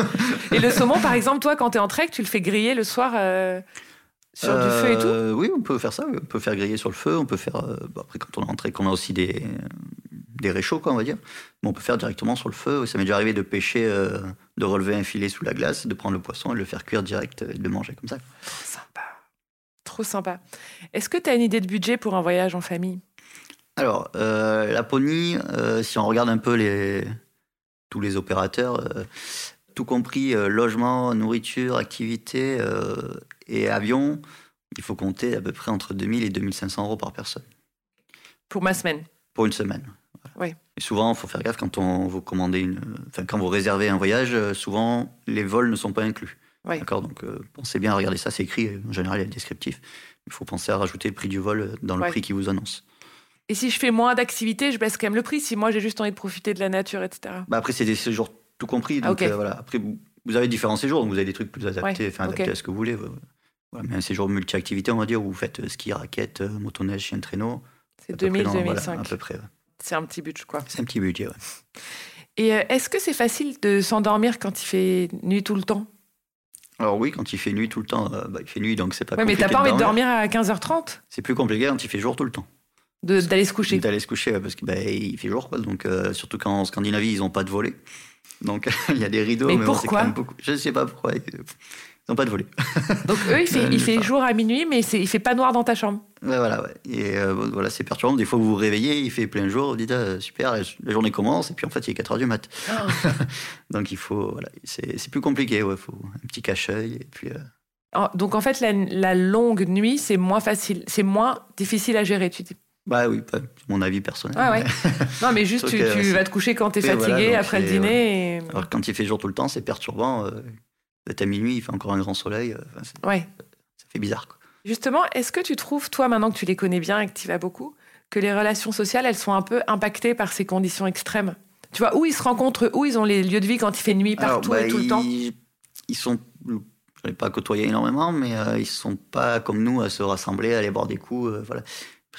Et le saumon, par exemple, toi, quand t'es en trek, tu le fais griller le soir euh, sur du feu et tout? Oui, on peut faire ça. On peut faire griller sur le feu. On peut faire. bah, après, quand on est rentré, qu'on a aussi des, des réchauds, quoi, on va dire. Mais on peut faire directement sur le feu. Ça m'est déjà arrivé de pêcher, euh, de relever un filet sous la glace, de prendre le poisson et de le faire cuire direct et de le manger comme ça. Trop sympa. Trop sympa. Est-ce que tu as une idée de budget pour un voyage en famille? Alors, euh, Laponie, euh, si on regarde un peu les, tous les opérateurs, euh, tout compris euh, logement, nourriture, activité euh, et avion, il faut compter à peu près entre 2000 et 2500 euros par personne Pour ma semaine? Pour une semaine. Oui. Et souvent, il faut faire gaffe quand on vous commandez une, enfin quand vous réservez un voyage, euh, souvent les vols ne sont pas inclus. Oui. D'accord, donc euh, pensez bien à regarder ça, c'est écrit. En général, il y a le descriptif. Il faut penser à rajouter le prix du vol euh, dans le prix qui vous annonce. Et si je fais moins d'activités, je baisse quand même le prix. Si moi j'ai juste envie de profiter de la nature, etc. Bah après, c'est des séjours tout compris. Ah, Donc euh, voilà. Après, vous, avez différents séjours, donc vous avez des trucs plus adaptés, Ouais, à ce que vous voulez. Voilà, mais un séjour multi-activité, on va dire, où vous faites ski, raquette, motoneige, chien de traîneau. C'est à peu près 2000, dans- voilà, 2005. à peu près. ouais. C'est un petit budget, quoi. C'est un petit budget, ouais. Et euh, est-ce que c'est facile de s'endormir quand il fait nuit tout le temps? Alors oui, quand il fait nuit tout le temps, euh, bah, il fait nuit, donc c'est pas Ouais, mais compliqué t'as pas envie de dormir. à 15h30 C'est plus compliqué quand il fait jour tout le temps. D'aller se coucher D'aller se coucher, parce qu'il il fait jour, quoi. Donc, euh, surtout qu'en Scandinavie, ils n'ont pas de volet. Donc il y a des rideaux. Mais c'est pourquoi? beaucoup. Je ne sais pas pourquoi. N'ont pas de volets. Donc eux, il fait, il fait Euh, jour à minuit, mais il fait pas noir dans ta chambre. Ouais, voilà, ouais. Et euh, voilà, c'est perturbant. Des fois, vous vous réveillez, il fait plein jour, vous dites ah, super, la, journée commence, et puis en fait, il est 4 heures du mat. Donc il faut, voilà, c'est plus compliqué, ouais. faut un petit cache-œil, et puis. euh, Oh, Donc en fait, la, la longue nuit, c'est moins facile, c'est moins difficile à gérer, tu dis. Bah oui, pas- mon avis personnel. Ah ouais. Non, mais juste, tu, que, tu c'est- vas te coucher quand t'es voilà, fatigué après le dîner. et- Alors quand il fait jour tout le temps, c'est perturbant. Euh, à minuit, il fait encore un grand soleil. euh, enfin, Ouais. ça fait bizarre. Quoi. Justement, est-ce que tu trouves, toi, maintenant que tu les connais bien et que tu y vas beaucoup, que les relations sociales, elles sont un peu impactées par ces conditions extrêmes? Tu vois, où ils se rencontrent, où ils ont les lieux de vie quand il fait nuit partout Alors, bah, et tout le temps? ils, sont, je n'ai pas côtoyé énormément, mais euh, ils sont pas comme nous à se rassembler, à aller boire des coups. euh, voilà.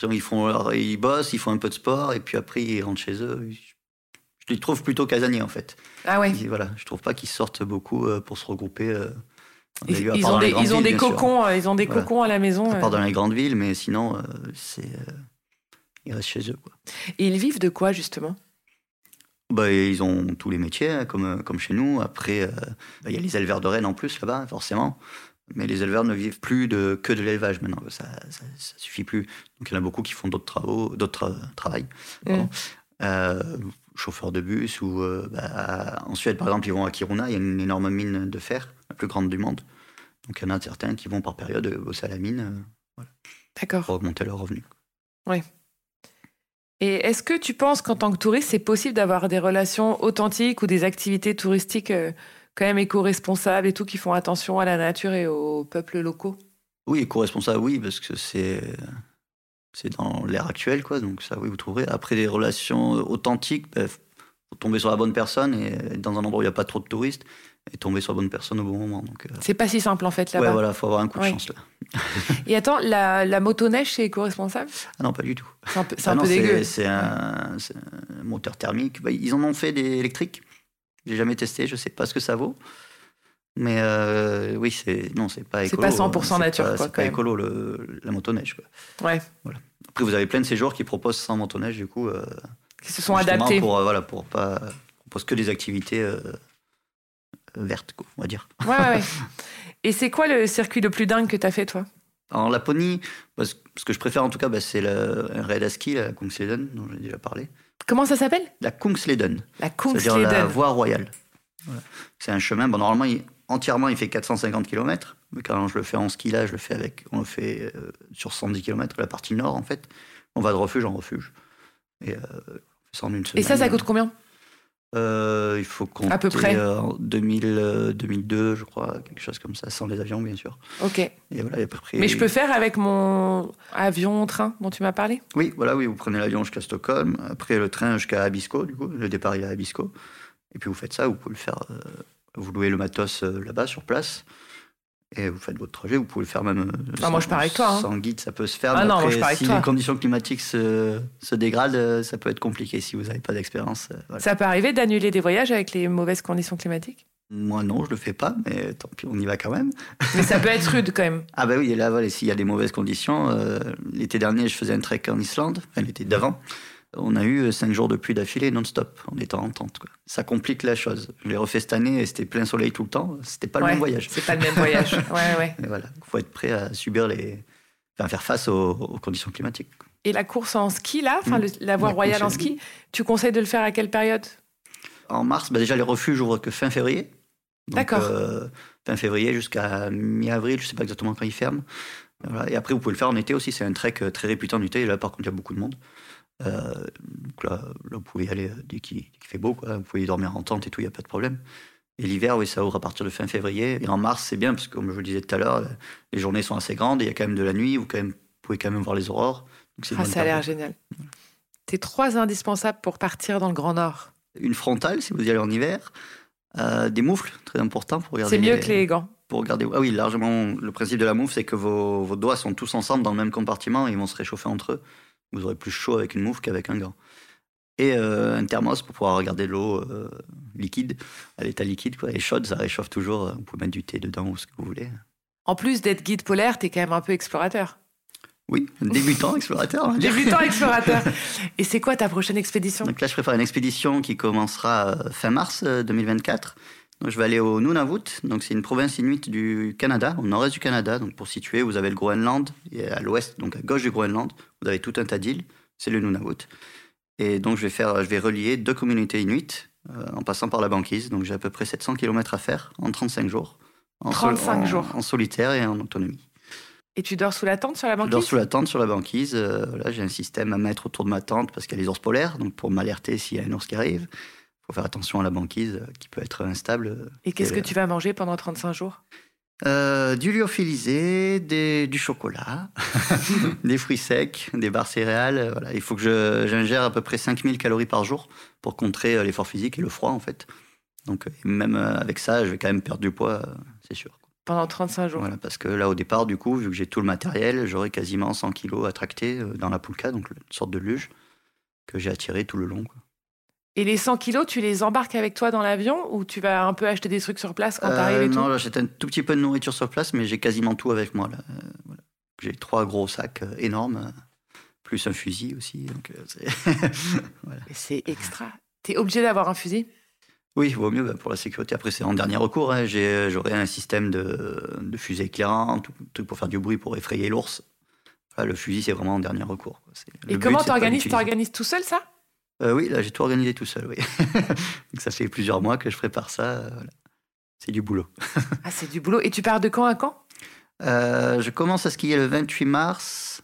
Ils font, leur- ils bossent, ils font un peu de sport, et puis après ils rentrent chez eux. Les trouve plutôt casaniers en fait. Ah ouais. Et voilà, je trouve pas qu'ils sortent beaucoup euh, pour se regrouper. euh, Ils, ont des, grandes ils ont villes, des bien sûr. cocons, euh, ils ont des Voilà. cocons à la maison. À euh. part dans les grandes villes, mais sinon, euh, c'est, euh, ils restent chez eux. Quoi. Et ils vivent de quoi, justement? Bah, ils ont tous les métiers, hein, comme, comme chez nous. Après, euh, bah, il y a les éleveurs de rennes en plus là-bas, forcément. Mais les éleveurs ne vivent plus de, que de l'élevage maintenant. Ça, ça, ça suffit plus. Donc il y en a beaucoup qui font d'autres travaux, d'autres tra- travails. pardon. Euh, chauffeurs de bus ou euh, bah, en Suède par exemple ils vont à Kiruna, il y a une énorme mine de fer, la plus grande du monde. Donc il y en a certains qui vont par période bosser à la mine euh, D'accord. pour augmenter leurs revenus. Et est-ce que tu penses qu'en tant que touriste, c'est possible d'avoir des relations authentiques ou des activités touristiques euh, quand même éco-responsables et tout, qui font attention à la nature et aux peuples locaux? Oui, éco-responsable, oui, parce que c'est c'est dans l'ère actuelle, quoi. Donc ça, oui, vous trouverez. Après, des relations authentiques, il faut tomber sur la bonne personne et être dans un endroit où il n'y a pas trop de touristes et tomber sur la bonne personne au bon moment. Donc, euh, C'est pas si simple en fait là-bas. ouais, voilà, faut avoir un coup de chance là. Et attends, la, la motoneige, c'est éco-responsable? Ah non, pas du tout. C'est un peu, Ah un non, peu dégueu. c'est c'est un, c'est un moteur thermique. Bah, ils en ont fait des électriques. J'ai jamais testé, je sais pas ce que ça vaut. Mais euh, oui, c'est non, c'est pas C'est écolo. pas 100% hein. C'est nature, pas- quoi, C'est pas même. écolo le, la motoneige. Quoi. Ouais. Après, vous avez plein de séjours qui proposent sans motoneige, du coup. euh, Qui se sont adaptés. Pour, euh, voilà, pour pas. Propose que des activités euh, vertes, quoi, on va dire. Ouais, ouais, ouais. Et c'est quoi le circuit le plus dingue que t'as fait, toi? En Laponie, bah, ce que je préfère en tout cas, bah, c'est le- raid à ski, la Kungsleden, dont j'ai déjà parlé. Comment ça s'appelle? La Kungsleden. La C'est-à-dire la Kungsleden. voie royale. Voilà. C'est un chemin, bon, normalement, il- entièrement, il fait 450 km. Mais quand je le fais en ski, là, je le fais avec, on le fait euh, sur 110 km, la partie nord, en fait. On va de refuge en refuge. Et euh, ça en une semaine. Et ça, ça coûte combien? Euh, Il faut compter À peu près. euh, en 2000, euh, 2002, je crois, quelque chose comme ça, sans les avions, bien sûr. Ok. Et voilà, à peu près... Mais je peux faire avec mon avion, train dont tu m'as parlé? Oui, voilà, oui, vous prenez l'avion jusqu'à Stockholm, après le train jusqu'à Abisko, du coup, le départ il est à Abisko. Et puis vous faites ça, vous pouvez le faire, euh, vous louez le matos euh, là-bas sur place, et vous faites votre trajet, vous pouvez le faire même. euh, Ah, moi, je pars avec toi, hein. Sans guide, ça peut se faire. Ah mais non, moi, après, je pars avec si toi. les conditions climatiques se, se dégradent, euh, ça peut être compliqué si vous n'avez pas d'expérience. voilà. Ça peut arriver d'annuler des voyages avec les mauvaises conditions climatiques? Moi non, je le fais pas, mais tant pis, on y va quand même. Mais ça peut être rude quand même. Ah bah oui, et là, voilà, s'il y a des mauvaises conditions, euh, l'été dernier, je faisais un trek en Islande, enfin l'été d'avant. On a eu euh, cinq jours de pluie d'affilée non-stop, en étant en tente. Quoi. Ça complique la chose. Je l'ai refait cette année et c'était plein soleil tout le temps. C'était pas le Ouais, même voyage. C'est pas le même voyage. Ouais, ouais. Et voilà, il faut être prêt à subir les, enfin, faire face aux, aux conditions climatiques. Et la course en ski, là, enfin, Mm. le- la voie La royale en ski, tu conseilles de le faire à quelle période? En mars, bah déjà les refuges ouvrent que fin février. D'accord. euh, fin février jusqu'à mi-avril, je sais pas exactement quand ils ferment. Voilà. Et après, vous pouvez le faire en été aussi. C'est un trek euh, très réputé en été. Et là, par contre, il y a beaucoup de monde. Euh, donc là, là, vous pouvez y aller euh, dès qu'il fait beau. Quoi. Vous pouvez y dormir en tente et tout, il n'y a pas de problème. Et l'hiver, oui, ça ouvre à partir de fin février. Et en mars, c'est bien parce que, comme je vous le disais tout à l'heure, les journées sont assez grandes. Il y a quand même de la nuit. Vous, quand même, pouvez quand même voir les aurores. Donc, Ah, ça a l'air génial. Tes trois indispensables pour partir dans le Grand Nord. Une frontale, si vous y allez en hiver. Euh, des moufles, très important pour regarder C'est mieux que les gants. pour regarder. Ah oui, largement. Le principe de la moufle, c'est que vos, vos doigts sont tous ensemble dans le même compartiment et ils vont se réchauffer entre eux. Vous aurez plus chaud avec une moufle qu'avec un gant. Et euh, un thermos pour pouvoir regarder l'eau euh, liquide, à l'état liquide. Quoi. Et chaude, ça réchauffe toujours. Vous pouvez mettre du thé dedans ou ce que vous voulez. En plus d'être guide polaire, t'es quand même un peu explorateur. Oui, débutant explorateur. débutant explorateur. Et c'est quoi ta prochaine expédition? Donc là, je prépare une expédition qui commencera fin mars 2024. Donc, je vais aller au Nunavut, donc c'est une province inuite du Canada, au nord-est du Canada. Donc pour situer, vous avez le Groenland, et à l'ouest, donc à gauche du Groenland, vous avez tout un tas d'îles, c'est le Nunavut. Et donc je vais, faire, je vais relier deux communautés inuites euh, en passant par la banquise. Donc j'ai à peu près 700 km à faire en 35 jours. En 35 jours En solitaire et en autonomie. Et tu dors sous la tente sur la banquise Je dors sous la tente sur la banquise. Euh, là, j'ai un système à mettre autour de ma tente parce qu'il y a les ours polaires, donc pour m'alerter s'il y a un ours qui arrive faut faire attention à la banquise euh, qui peut être instable. Et qu'est-ce que tu vas manger pendant 35 jours? Euh, du lyophilisé, des, du chocolat, des fruits secs, des barres céréales. Voilà. Il faut que j'ingère à peu près 5000 calories par jour pour contrer l'effort physique et le froid, en fait. Donc, même avec ça, je vais quand même perdre du poids, c'est sûr. Pendant 35 jours Voilà, parce que là, au départ, du coup, vu que j'ai tout le matériel, j'aurai quasiment 100 kilos à tracter dans la poulka, donc une sorte de luge que j'ai attiré tout le long. Quoi. Et les 100 kilos, tu les embarques avec toi dans l'avion ou tu vas un peu acheter des trucs sur place quand tu arrives et euh, non, j'achète un tout petit peu de nourriture sur place, mais j'ai quasiment tout avec moi. Là. Euh, j'ai trois gros sacs euh, énormes, plus un fusil aussi. c'est extra. Tu es obligé d'avoir un fusil? Oui, vaut mieux bah, pour la sécurité. Après, c'est en dernier recours. Hein. J'aurai un système de, de fusée éclairant, tout, truc pour faire du bruit, pour effrayer l'ours. le fusil, c'est vraiment en dernier recours. Et comment tu organises tout seul ça? Euh, oui, là, j'ai tout organisé tout seul, oui. Donc, ça fait plusieurs mois que je prépare ça. Euh, c'est du boulot. ah, c'est du boulot. Et tu pars de quand à quand? Euh, Je commence à skier le 28 mars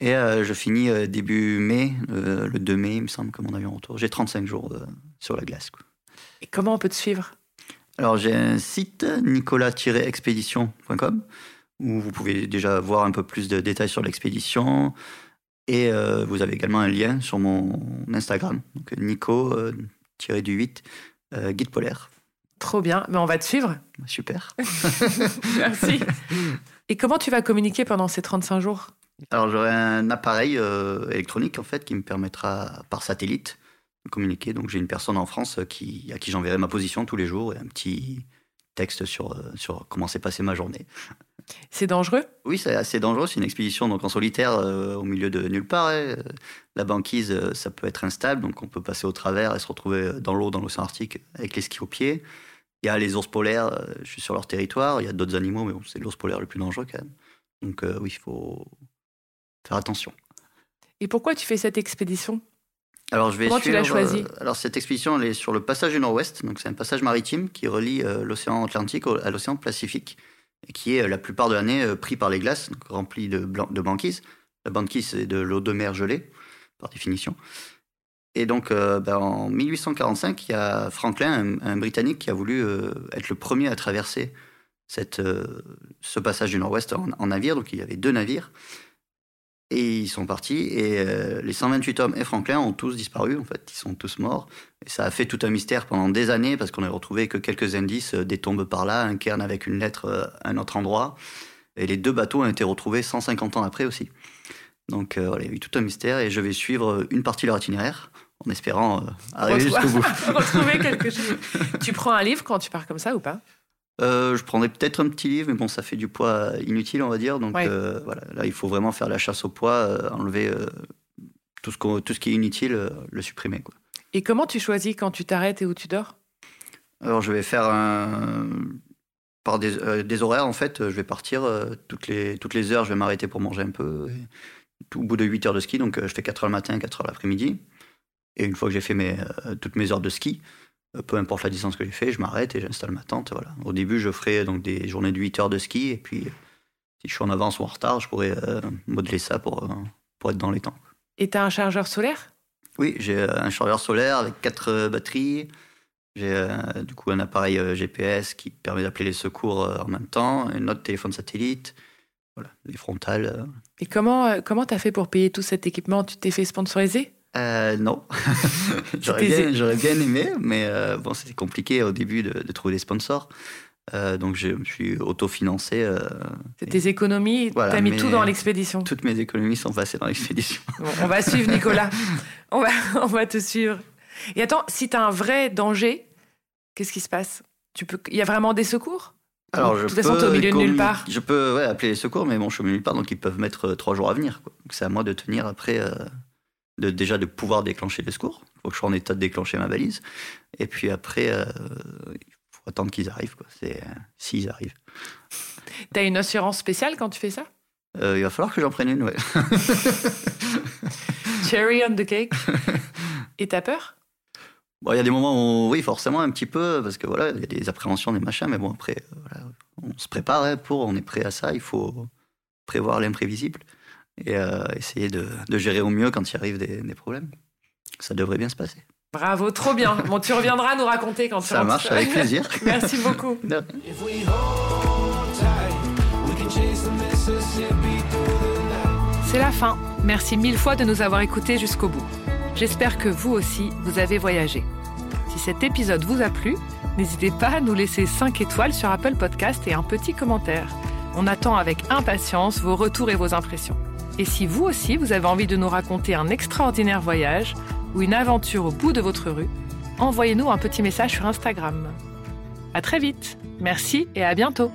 et je finis début mai, le 2 mai, il me semble, que mon avion retour. J'ai 35 jours sur la glace. Et comment on peut te suivre? Alors, j'ai un site, nicolas-expédition.com, où vous pouvez déjà voir un peu plus de détails sur l'expédition, et euh, vous avez également un lien sur mon Instagram, donc Nico, euh, du 8, euh, guide polaire. Trop bien, mais on va te suivre. Super. Merci. Et comment tu vas communiquer pendant ces 35 jours? Alors j'aurai un appareil électronique en fait qui me permettra par satellite de communiquer. Donc j'ai une personne en France qui, à qui j'enverrai ma position tous les jours et un petit texte sur, sur comment s'est passée ma journée. C'est dangereux? Oui, c'est assez dangereux. C'est une expédition donc en solitaire euh, au milieu de nulle part. Hein. La banquise, euh, ça peut être instable, donc on peut passer au travers et se retrouver dans l'eau, dans l'océan Arctique, avec les skis aux pieds. Il y a les ours polaires, euh, je suis sur leur territoire. Il y a d'autres animaux, mais c'est l'ours polaire le plus dangereux quand même. Donc oui, il faut faire attention. Et pourquoi tu fais cette expédition? Alors, je vais Comment tu l'as choisi Alors, cette expédition, elle est sur le passage du Nord-Ouest. Donc, c'est un passage maritime qui relie l'océan Atlantique à l'océan Pacifique qui est euh, la plupart de l'année euh, pris par les glaces, rempli de, de banquise. La banquise, c'est de l'eau de mer gelée, par définition. Et donc, euh, ben, en 1845, il y a Franklin, un, Britannique, qui a voulu être le premier à traverser cette, ce passage du Nord-Ouest en, navire. Donc, il y avait deux navires. Et ils sont partis et euh, les 128 hommes et Franklin ont tous disparu, en fait, ils sont tous morts. Et ça a fait tout un mystère pendant des années parce qu'on n'a retrouvé que quelques indices, euh, des tombes par là, un cairn avec une lettre euh, à un autre endroit. Et les deux bateaux ont été retrouvés 150 ans après aussi. Donc voilà, il y a eu tout un mystère et je vais suivre une partie de leur itinéraire en espérant arriver jusqu'au bout. retrouver quelque chose. tu prends un livre quand tu pars comme ça ou pas? Euh, je prendrais peut-être un petit livre, mais bon, ça fait du poids inutile, on va dire. Donc euh, voilà, là, il faut vraiment faire la chasse au poids, euh, enlever tout, ce tout ce qui est inutile, le supprimer. Quoi. Et comment tu choisis quand tu t'arrêtes et où tu dors? Alors, je vais faire un... par des, des, horaires, en fait. Je vais partir toutes, les, toutes les heures, je vais m'arrêter pour manger un peu. au bout de 8 heures de ski, donc je fais 4 heures le matin, 4 heures l'après-midi. Et une fois que j'ai fait mes, toutes mes heures de ski, peu importe la distance que j'ai fait, je m'arrête et j'installe ma tente. Voilà. Au début, je ferai donc des journées de 8 heures de ski et puis si je suis en avance ou en retard, je pourrais euh, modeler ça pour, euh, pour être dans les temps. Et tu as un chargeur solaire? Oui, j'ai un chargeur solaire avec quatre batteries. J'ai du coup un appareil GPS qui permet d'appeler les secours en même temps, un autre téléphone satellite, voilà, les frontales. Et comment comment as fait pour payer tout cet équipement? Tu t'es fait sponsoriser? Euh, non. j'aurais, bien, aimé, mais euh, bon, c'était compliqué au début de, trouver des sponsors. Euh, donc je me suis autofinancé. Euh, c'est tes économies, tu as mis tout dans l'expédition. Toutes mes économies sont passées dans l'expédition. on va suivre Nicolas. on, va, on va te suivre. Et attends, si tu as un vrai danger, qu'est-ce qui se passe? Tu peux... Il y a vraiment des secours? Alors, je de toute façon, t'es au peux milieu de nulle part. Je peux ouais, appeler les secours, mais bon, je suis au milieu de nulle part, donc ils peuvent mettre trois jours à venir. quoi. Donc c'est à moi de tenir après, euh, de, déjà de pouvoir déclencher les secours. Il faut que je sois en état de déclencher ma valise. Et puis après, euh, il faut attendre qu'ils arrivent. quoi. C'est euh, S'ils arrivent. T'as une assurance spéciale quand tu fais ça? Euh, il va falloir que j'en prenne une, ouais. Cherry on the cake. Et t'as peur? Bon, il y a des moments où, oui, forcément, un petit peu, parce que voilà, il y a des appréhensions, des machins, mais bon, après, euh, voilà, on se prépare hein, pour, on est prêt à ça, il faut prévoir l'imprévisible et euh, essayer de, de gérer au mieux quand il arrive des, des problèmes. Ça devrait bien se passer. Bravo, trop bien. Bon, tu reviendras nous raconter quand tu Ça rentres. marche avec plaisir. Merci beaucoup. C'est la fin. Merci mille fois de nous avoir écoutés jusqu'au bout. J'espère que vous aussi, vous avez voyagé. Si cet épisode vous a plu, n'hésitez pas à nous laisser 5 étoiles sur Apple Podcast et un petit commentaire. On attend avec impatience vos retours et vos impressions. Et si vous aussi, vous avez envie de nous raconter un extraordinaire voyage ou une aventure au bout de votre rue, envoyez-nous un petit message sur Instagram. À très vite. Merci et à bientôt.